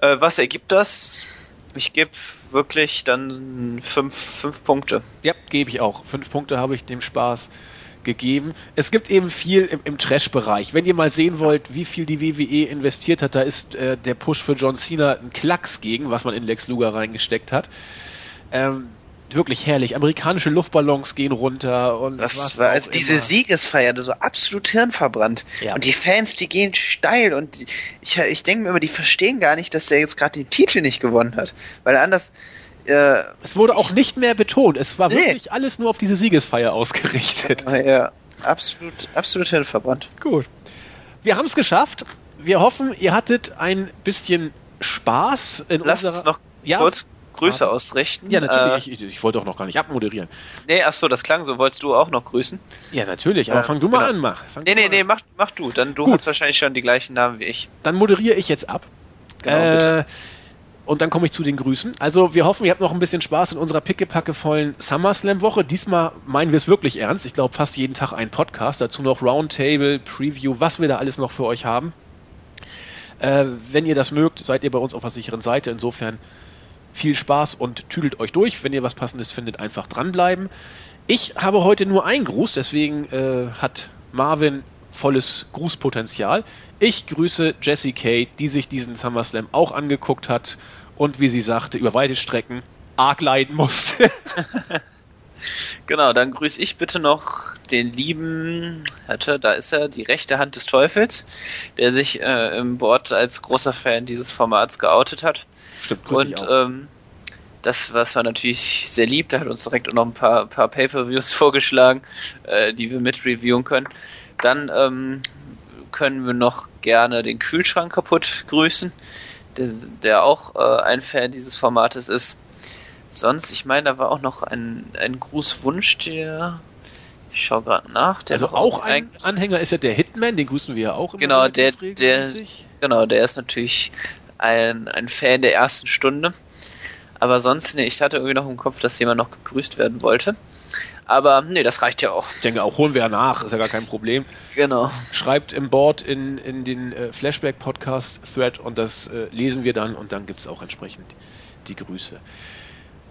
Äh, was ergibt das? Ich gebe wirklich dann fünf, fünf Punkte. Ja, gebe ich auch. Fünf Punkte habe ich dem Spaß gegeben. Es gibt eben viel im, im Trash-Bereich. Wenn ihr mal sehen wollt, wie viel die WWE investiert hat, da ist äh, der Push für John Cena ein Klacks gegen, was man in Lex Luger reingesteckt hat. Ähm, wirklich herrlich. Amerikanische Luftballons gehen runter und das war als diese Siegesfeier so absolut hirnverbrannt ja. und die Fans, die gehen steil und ich, ich denke mir immer, die verstehen gar nicht, dass der jetzt gerade den Titel nicht gewonnen hat, weil anders äh, es wurde auch nicht mehr betont. Es war nee. wirklich alles nur auf diese Siegesfeier ausgerichtet. Ja, absolut, absolut hirnverbrannt. Gut. Wir haben es geschafft. Wir hoffen, ihr hattet ein bisschen Spaß in Lass unserer... uns noch ja, kurz Grüße ausrichten. Ja, natürlich. Äh, ich, ich, wollte auch noch gar nicht abmoderieren. Nee, ach so, das klang so. Wolltest du auch noch grüßen? Ja, natürlich. Aber äh, fang du mal genau. an, mach. Fang nee, nee, nee, mach, mach du. Dann du Gut. hast wahrscheinlich schon die gleichen Namen wie ich. Dann moderiere ich jetzt ab. Genau, äh, bitte. Und dann komme ich zu den Grüßen. Also wir hoffen, ihr habt noch ein bisschen Spaß in unserer pickepackevollen SummerSlam-Woche. Diesmal meinen wir es wirklich ernst. Ich glaube, fast jeden Tag ein Podcast. Dazu noch Roundtable, Preview, was wir da alles noch für euch haben. Äh, wenn ihr das mögt, seid ihr bei uns auf der sicheren Seite. Insofern viel Spaß und tüdelt euch durch. Wenn ihr was Passendes findet, einfach dranbleiben. Ich habe heute nur einen Gruß, deswegen äh, hat Marvin volles Grußpotenzial. Ich grüße Jessie Kate, die sich diesen SummerSlam auch angeguckt hat und wie sie sagte, über weite Strecken arg leiden musste. genau, dann grüße ich bitte noch den lieben, hatte, da ist er, die rechte Hand des Teufels, der sich äh, im Board als großer Fan dieses Formats geoutet hat. Stimmt, Und ähm, das, was war natürlich sehr lieb, der hat uns direkt noch ein paar, paar Pay-Per-Views vorgeschlagen, äh, die wir mit reviewen können. Dann ähm, können wir noch gerne den Kühlschrank kaputt grüßen, der, der auch äh, ein Fan dieses Formates ist. Sonst, ich meine, da war auch noch ein, ein Grußwunsch, der ich schaue gerade nach. Der also auch ein Anhänger ist ja der Hitman, den grüßen wir ja auch. Immer genau, der, der, genau, der ist natürlich ein, ein Fan der ersten Stunde. Aber sonst, nee, ich hatte irgendwie noch im Kopf, dass jemand noch gegrüßt werden wollte. Aber nee, das reicht ja auch. Ich denke auch, holen wir ja nach, ist ja gar kein Problem. Genau. Schreibt im Board in, in den äh, Flashback-Podcast-Thread und das äh, lesen wir dann und dann gibt es auch entsprechend die Grüße.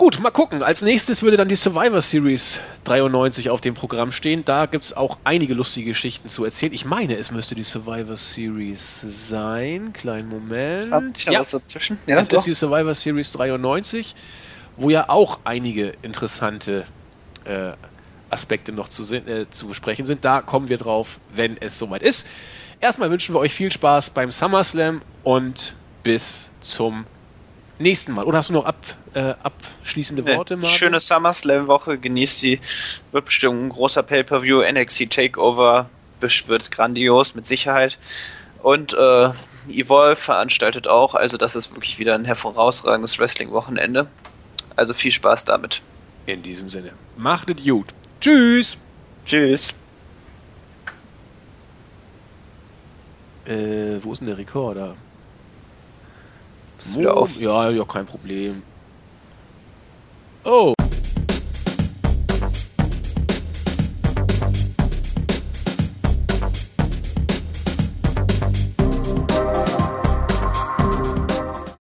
Gut, mal gucken. Als nächstes würde dann die Survivor Series 93 auf dem Programm stehen. Da gibt es auch einige lustige Geschichten zu erzählen. Ich meine, es müsste die Survivor Series sein. Kleinen Moment. Hab ich ja, was dazwischen? Ja, es doch. ist die Survivor Series 93, wo ja auch einige interessante äh, Aspekte noch zu, äh, zu besprechen sind. Da kommen wir drauf, wenn es soweit ist. Erstmal wünschen wir euch viel Spaß beim SummerSlam und bis zum nächsten Mal. Oder hast du noch ab, äh, abschließende Worte, Marvin? Schöne SummerSlam-Woche, genießt die. Wird bestimmt ein großer Pay-Per-View, NXT Takeover, wird grandios, mit Sicherheit. Und äh, Evolve veranstaltet auch, also das ist wirklich wieder ein hervorragendes Wrestling-Wochenende. Also viel Spaß damit. In diesem Sinne, macht es gut. Tschüss. Tschüss. Äh, wo ist denn der Rekorder? Ist wieder auf. Ja, ja, kein Problem. Oh.